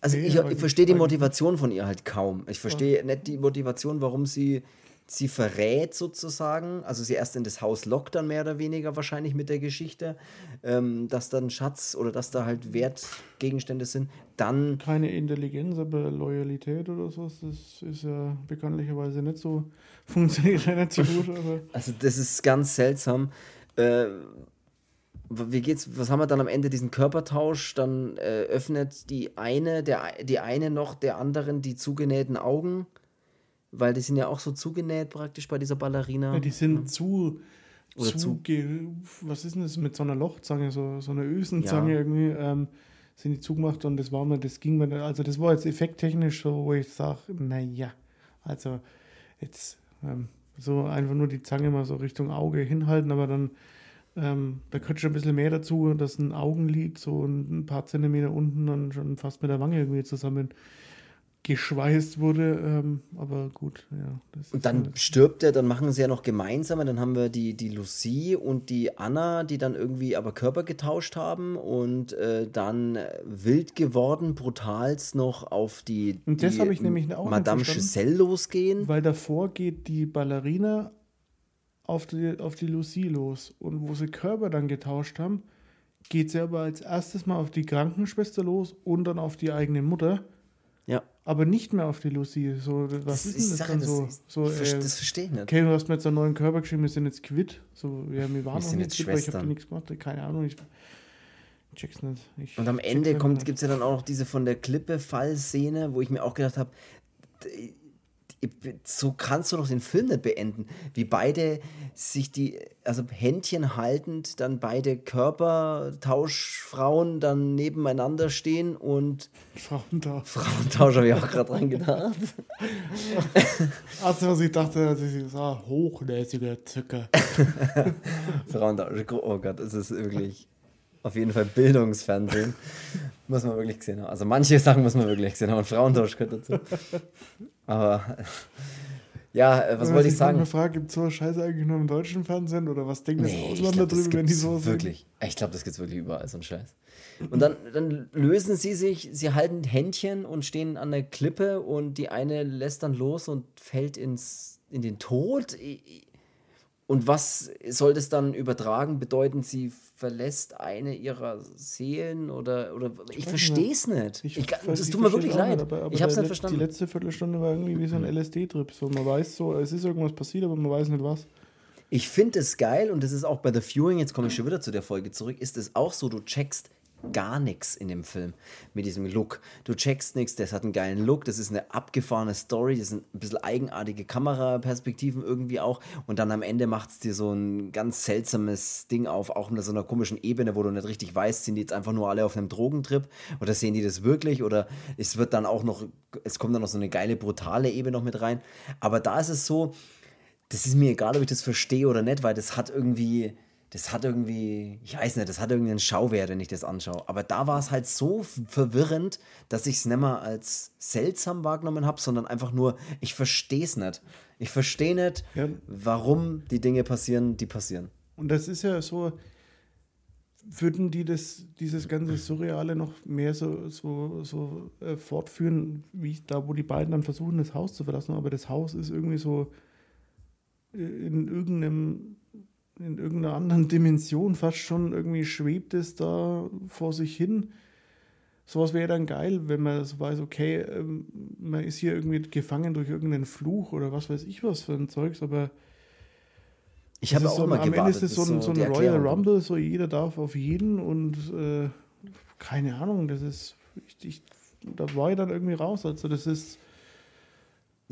also nee, ich, ich verstehe die Motivation von ihr halt kaum. Ich verstehe ja. nicht die Motivation, warum sie sie verrät sozusagen, also sie erst in das Haus lockt dann mehr oder weniger wahrscheinlich mit der Geschichte, ähm, dass da ein Schatz oder dass da halt Wertgegenstände sind, dann... Keine Intelligenz, aber Loyalität oder sowas, das ist ja bekanntlicherweise nicht so, funktioniert ja nicht so gut. Aber also das ist ganz seltsam. Äh, wie geht's, was haben wir dann am Ende, diesen Körpertausch, dann äh, öffnet die eine, der, die eine noch der anderen die zugenähten Augen weil die sind ja auch so zugenäht praktisch bei dieser Ballerina. Ja, die sind ja. zu. Oder zu, zu was ist denn das mit so einer Lochzange, so, so einer Ösenzange ja. irgendwie, ähm, sind die zugemacht und das war mir, das ging mir, also das war jetzt effekttechnisch so, wo ich sage, naja, also jetzt ähm, so einfach nur die Zange mal so Richtung Auge hinhalten, aber dann, ähm, da könnte schon ein bisschen mehr dazu, dass ein Augenlid so ein paar Zentimeter unten dann schon fast mit der Wange irgendwie zusammen geschweißt wurde. Ähm, aber gut, ja. und dann halt stirbt er, dann machen sie ja noch gemeinsam. Dann haben wir die, die Lucie und die Anna, die dann irgendwie aber Körper getauscht haben und äh, dann wild geworden, brutalst noch auf die, und das die ich nämlich auch Madame Giselle losgehen. Weil davor geht die Ballerina auf die, auf die Lucie los. Und wo sie Körper dann getauscht haben, geht sie aber als erstes mal auf die Krankenschwester los und dann auf die eigene Mutter. Aber nicht mehr auf die Lucy. So, was das ist denn das dann so? So ich, äh, das verstehe ich nicht. Okay, du hast mir jetzt einen neuen Körper geschrieben, wir sind jetzt quitt. So, ja, wir waren wir noch nicht quitt, weil ich habe nichts gemacht. Keine Ahnung, ich check's nicht. Ich und am Ende gibt es ja dann auch noch diese von der Klippe Fallszene, wo ich mir auch gedacht habe, so kannst du doch den Film nicht beenden. Wie beide sich die, also Händchen haltend, dann beide Körpertauschfrauen dann nebeneinander stehen und. Frauentausch. Frauentausch habe ich auch gerade dran gedacht. also, was ich dachte, als ich sah, hochnäsiger Zucker. Frauentausch, oh Gott, das ist wirklich auf jeden Fall Bildungsfernsehen. Muss man wirklich gesehen haben. Also manche Sachen muss man wirklich gesehen haben. Und Frauentausch gehört dazu. Aber ja, äh, was wollte ich sagen? Ich frage, gibt es so Scheiße eigentlich nur im deutschen Fernsehen oder was denken nee, das Ausländer drüber, wenn die so Wirklich. Ich glaube, das gibt es wirklich überall, so ein Scheiß. Und dann, dann lösen sie sich, sie halten Händchen und stehen an der Klippe und die eine lässt dann los und fällt ins, in den Tod. Und was soll das dann übertragen bedeuten? Sie verlässt eine ihrer Seelen oder, oder ich verstehe es nicht. Ich, ich, das tut mir wirklich leid. Aber ich habe es nicht verstanden. Die letzte Viertelstunde war irgendwie wie so ein hm. LSD-Trip. So, man weiß so, es ist irgendwas passiert, aber man weiß nicht was. Ich finde es geil und das ist auch bei The Viewing, jetzt komme ich schon wieder zu der Folge zurück, ist es auch so, du checkst, gar nichts in dem Film mit diesem Look. Du checkst nichts, das hat einen geilen Look, das ist eine abgefahrene Story, das sind ein bisschen eigenartige Kameraperspektiven irgendwie auch. Und dann am Ende macht es dir so ein ganz seltsames Ding auf, auch mit so einer komischen Ebene, wo du nicht richtig weißt, sind die jetzt einfach nur alle auf einem Drogentrip oder sehen die das wirklich? Oder es wird dann auch noch, es kommt dann noch so eine geile, brutale Ebene noch mit rein, aber da ist es so, das ist mir egal, ob ich das verstehe oder nicht, weil das hat irgendwie das hat irgendwie, ich weiß nicht, das hat irgendwie einen Schauwert, wenn ich das anschaue. Aber da war es halt so verwirrend, dass ich es nicht mehr als seltsam wahrgenommen habe, sondern einfach nur, ich verstehe es nicht. Ich verstehe nicht, ja. warum die Dinge passieren, die passieren. Und das ist ja so, würden die das, dieses ganze Surreale noch mehr so, so, so äh, fortführen, wie da, wo die beiden dann versuchen, das Haus zu verlassen, aber das Haus ist irgendwie so äh, in irgendeinem in irgendeiner anderen Dimension fast schon irgendwie schwebt es da vor sich hin. Sowas wäre dann geil, wenn man so weiß, okay, ähm, man ist hier irgendwie gefangen durch irgendeinen Fluch oder was weiß ich was für ein Zeugs, aber ich habe auch so, mal Am Ende ist es so, ein, so ein Royal Rumble, so jeder darf auf jeden und äh, keine Ahnung, das ist, ich, ich, da war ich dann irgendwie raus. Also das ist,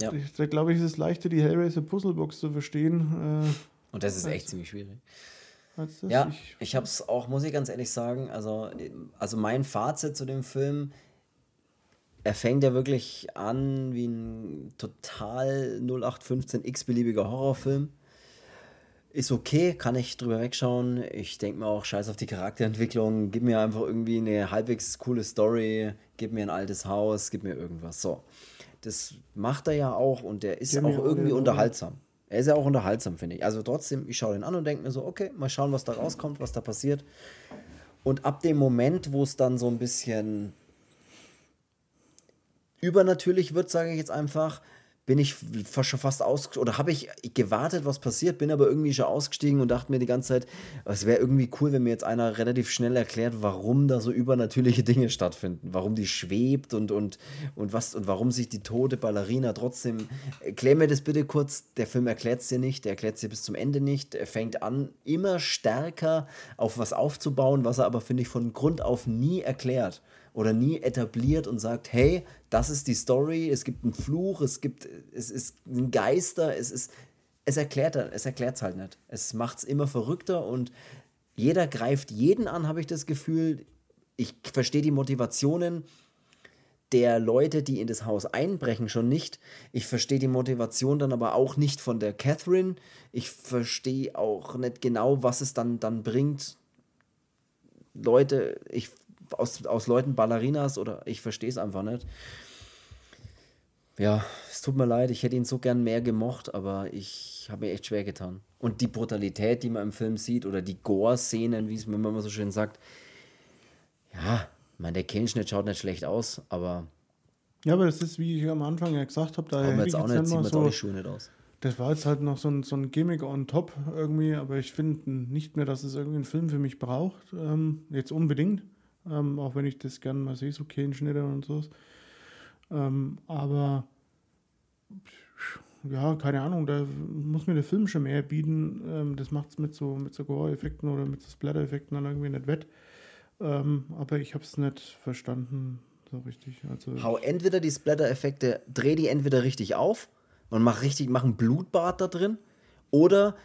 ja. ich, da glaube ich, ist es leichter, die Hellraiser Puzzlebox zu verstehen. Äh, und das ist echt ziemlich schwierig. Ja, ich habe es auch, muss ich ganz ehrlich sagen, also, also mein Fazit zu dem Film, er fängt ja wirklich an wie ein total 0815 x-beliebiger Horrorfilm. Ist okay, kann ich drüber wegschauen. Ich denke mir auch, scheiß auf die Charakterentwicklung. Gib mir einfach irgendwie eine halbwegs coole Story. Gib mir ein altes Haus, gib mir irgendwas. So. Das macht er ja auch und der ist gib auch irgendwie unterhaltsam. Er ist ja auch unterhaltsam, finde ich. Also trotzdem, ich schaue den an und denke mir so, okay, mal schauen, was da rauskommt, was da passiert. Und ab dem Moment, wo es dann so ein bisschen übernatürlich wird, sage ich jetzt einfach, bin ich schon fast aus oder habe ich gewartet, was passiert, bin aber irgendwie schon ausgestiegen und dachte mir die ganze Zeit, es wäre irgendwie cool, wenn mir jetzt einer relativ schnell erklärt, warum da so übernatürliche Dinge stattfinden, warum die schwebt und, und, und was und warum sich die tote Ballerina trotzdem. Erklär mir das bitte kurz. Der Film erklärt es dir nicht, der erklärt es dir bis zum Ende nicht. Er fängt an, immer stärker auf was aufzubauen, was er aber, finde ich, von Grund auf nie erklärt oder nie etabliert und sagt, hey, das ist die Story, es gibt einen Fluch, es gibt, es ist ein Geister, es ist, es erklärt es erklärt's halt nicht. Es macht es immer verrückter und jeder greift jeden an, habe ich das Gefühl. Ich verstehe die Motivationen der Leute, die in das Haus einbrechen, schon nicht. Ich verstehe die Motivation dann aber auch nicht von der Catherine. Ich verstehe auch nicht genau, was es dann, dann bringt. Leute, ich aus, aus Leuten Ballerinas oder ich verstehe es einfach nicht. ja, es tut mir leid, ich hätte ihn so gern mehr gemocht, aber ich habe mir echt schwer getan. Und die Brutalität, die man im Film sieht, oder die Gore-Szenen, wie es man immer so schön sagt, ja, ich meine, der Kehlenschnitt schaut nicht schlecht aus, aber. Ja, aber das ist, wie ich am Anfang ja gesagt habe, da hätte jetzt auch nicht, sieht mal man so, auch nicht schön nicht aus. Das war jetzt halt noch so ein, so ein Gimmick on top irgendwie, aber ich finde nicht mehr, dass es irgendwie einen Film für mich braucht. Ähm, jetzt unbedingt. Ähm, auch wenn ich das gerne mal sehe, so Kehlenschnitte und so. Ähm, aber ja, keine Ahnung, da muss mir der Film schon mehr bieten. Ähm, das macht es mit so, mit so Gore-Effekten oder mit so Splatter-Effekten dann irgendwie nicht wett. Ähm, aber ich habe es nicht verstanden so richtig. Also Hau entweder die Splatter-Effekte, dreh die entweder richtig auf und mach richtig, mach ein Blutbad da drin, oder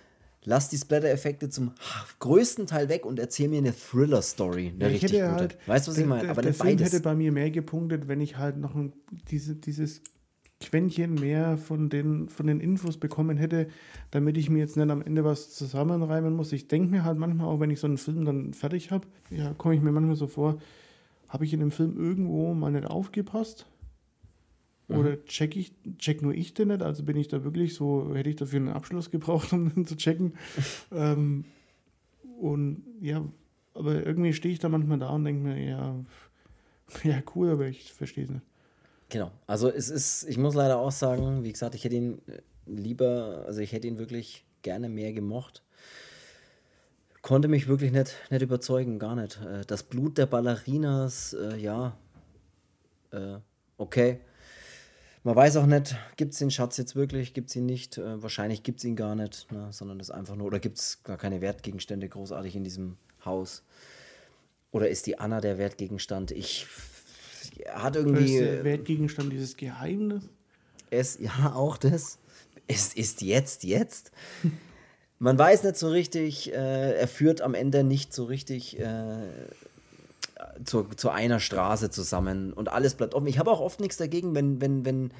lass die Splatter-Effekte zum größten Teil weg und erzähl mir eine Thriller-Story, eine Ja, ich richtig gute. halt- weißt du, was ich der- meine? der- Aber der nicht Film beides. hätte bei mir mehr gepunktet, wenn ich halt noch ein, diese, dieses Quäntchen mehr von den, von den Infos bekommen hätte, damit ich mir jetzt nicht am Ende was zusammenreimen muss. Ich denke mir halt manchmal auch, wenn ich so einen Film dann fertig habe, ja, komme ich mir manchmal so vor, habe ich in dem Film irgendwo mal nicht aufgepasst? Mhm. Oder check ich, check nur ich den nicht? Also bin ich da wirklich so, hätte ich dafür einen Abschluss gebraucht, um den zu checken? ähm, und ja, aber irgendwie stehe ich da manchmal da und denke mir, ja, ja, cool, aber ich verstehe es nicht. Genau. Also es ist, ich muss leider auch sagen, wie gesagt, ich hätte ihn äh, lieber, also ich hätte ihn wirklich gerne mehr gemocht. Konnte mich wirklich nicht, nicht überzeugen, gar nicht. Äh, Das Blut der Ballerinas, äh, ja, äh, okay. Man weiß auch nicht, gibt es den Schatz jetzt wirklich, gibt es ihn nicht. Äh, wahrscheinlich gibt es ihn gar nicht, ne, sondern das einfach nur, oder gibt es gar keine Wertgegenstände großartig in diesem Haus. Oder ist die Anna der Wertgegenstand? Ich hat irgendwie. ist der Wertgegenstand dieses Geheimnis? Es, ja, auch das. Es ist jetzt, jetzt. Man weiß nicht so richtig, äh, er führt am Ende nicht so richtig äh, zu, zu einer Straße zusammen und alles bleibt offen. Ich habe auch oft nichts dagegen, wenn, wenn, wenn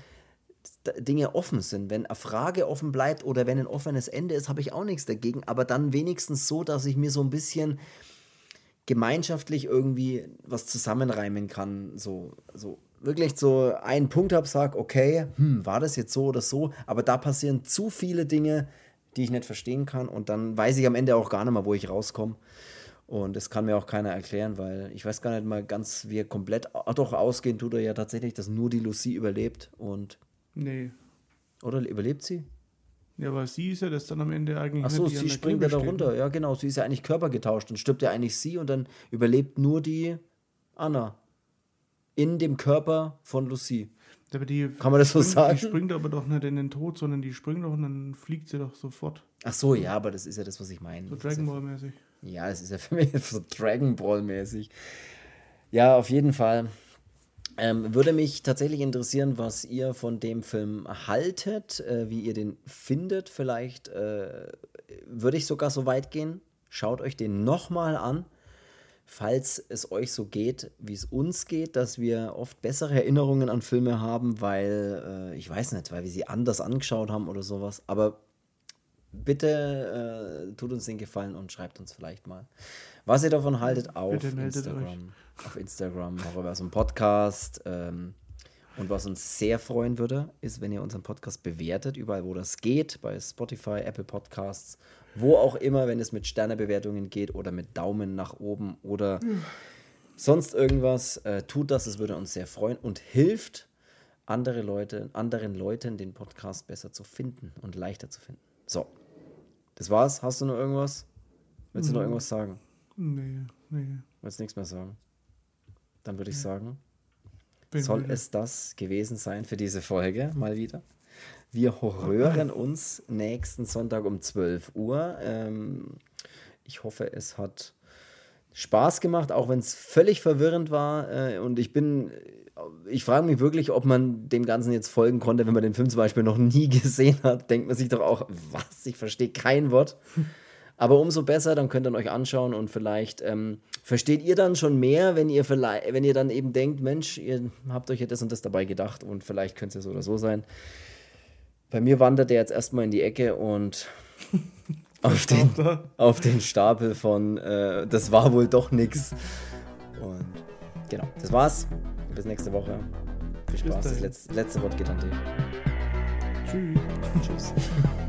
Dinge offen sind. Wenn eine Frage offen bleibt oder wenn ein offenes Ende ist, habe ich auch nichts dagegen. Aber dann wenigstens so, dass ich mir so ein bisschen gemeinschaftlich irgendwie was zusammenreimen kann. So, so wirklich so einen Punkt habe, sag, okay, hm, war das jetzt so oder so, aber da passieren zu viele Dinge, die ich nicht verstehen kann und dann weiß ich am Ende auch gar nicht mehr, wo ich rauskomme. Und das kann mir auch keiner erklären, weil ich weiß gar nicht mal ganz, wie er komplett, doch ausgehen tut er ja tatsächlich, dass nur die Lucie überlebt und, Nee. oder überlebt sie? Ja, aber sie ist ja das dann am Ende eigentlich Ach so, nicht, die an sie springt ja da runter. ne? Ja, genau. Sie ist ja eigentlich körpergetauscht. Dann stirbt ja eigentlich sie und dann überlebt nur die Anna. In dem Körper von Lucie. Aber die Kann man das so springt, sagen? Die springt aber doch nicht in den Tod, sondern die springt doch und dann fliegt sie doch sofort. Ach so, ja, aber das ist ja das, was ich meine. So Dragon Ball mäßig. Ja, es ist ja für mich so Dragon Ball mäßig. Ja, auf jeden Fall. Ähm, würde mich tatsächlich interessieren, was ihr von dem Film haltet, äh, wie ihr den findet. Vielleicht äh, würde ich sogar so weit gehen. Schaut euch den nochmal an, falls es euch so geht, wie es uns geht, dass wir oft bessere Erinnerungen an Filme haben, weil, äh, ich weiß nicht, weil wir sie anders angeschaut haben oder sowas. Aber bitte äh, tut uns den Gefallen und schreibt uns vielleicht mal, was ihr davon haltet auf Instagram. Auf Instagram, Horrorversum Podcast. Ähm, und was uns sehr freuen würde, ist, wenn ihr unseren Podcast bewertet, überall wo das geht, bei Spotify, Apple Podcasts, wo auch immer, wenn es mit Sternebewertungen geht oder mit Daumen nach oben oder sonst irgendwas, äh, tut das, es würde uns sehr freuen und hilft andere Leute, anderen Leuten den Podcast besser zu finden und leichter zu finden. So, das war's. Hast du noch irgendwas? Willst du noch irgendwas sagen? Nee, nee. Willst du nichts mehr sagen? Dann würde ich sagen, Bin soll müde. es das gewesen sein für diese Folge mal wieder. Wir hören uns nächsten Sonntag um 12 Uhr. Ähm, ich hoffe, es hat Spaß gemacht, auch wenn es völlig verwirrend war. Äh, und ich bin, ich frage mich wirklich, ob man dem Ganzen jetzt folgen konnte, wenn man den Film zum Beispiel noch nie gesehen hat. Denkt man sich doch auch, was? Ich verstehe kein Wort. Aber umso besser, dann könnt ihr euch anschauen und vielleicht ähm, versteht ihr dann schon mehr, wenn ihr vielleicht, wenn ihr dann eben denkt, Mensch, ihr habt euch ja das und das dabei gedacht und vielleicht könnte es ja so oder so sein. Bei mir wandert er jetzt erstmal in die Ecke und auf den, auf den Stapel von äh, das war wohl doch nix. Und genau, das war's. Bis nächste Woche. Viel Spaß. Das letzte, letzte Wort geht an dich. Tschüss. Tschüss.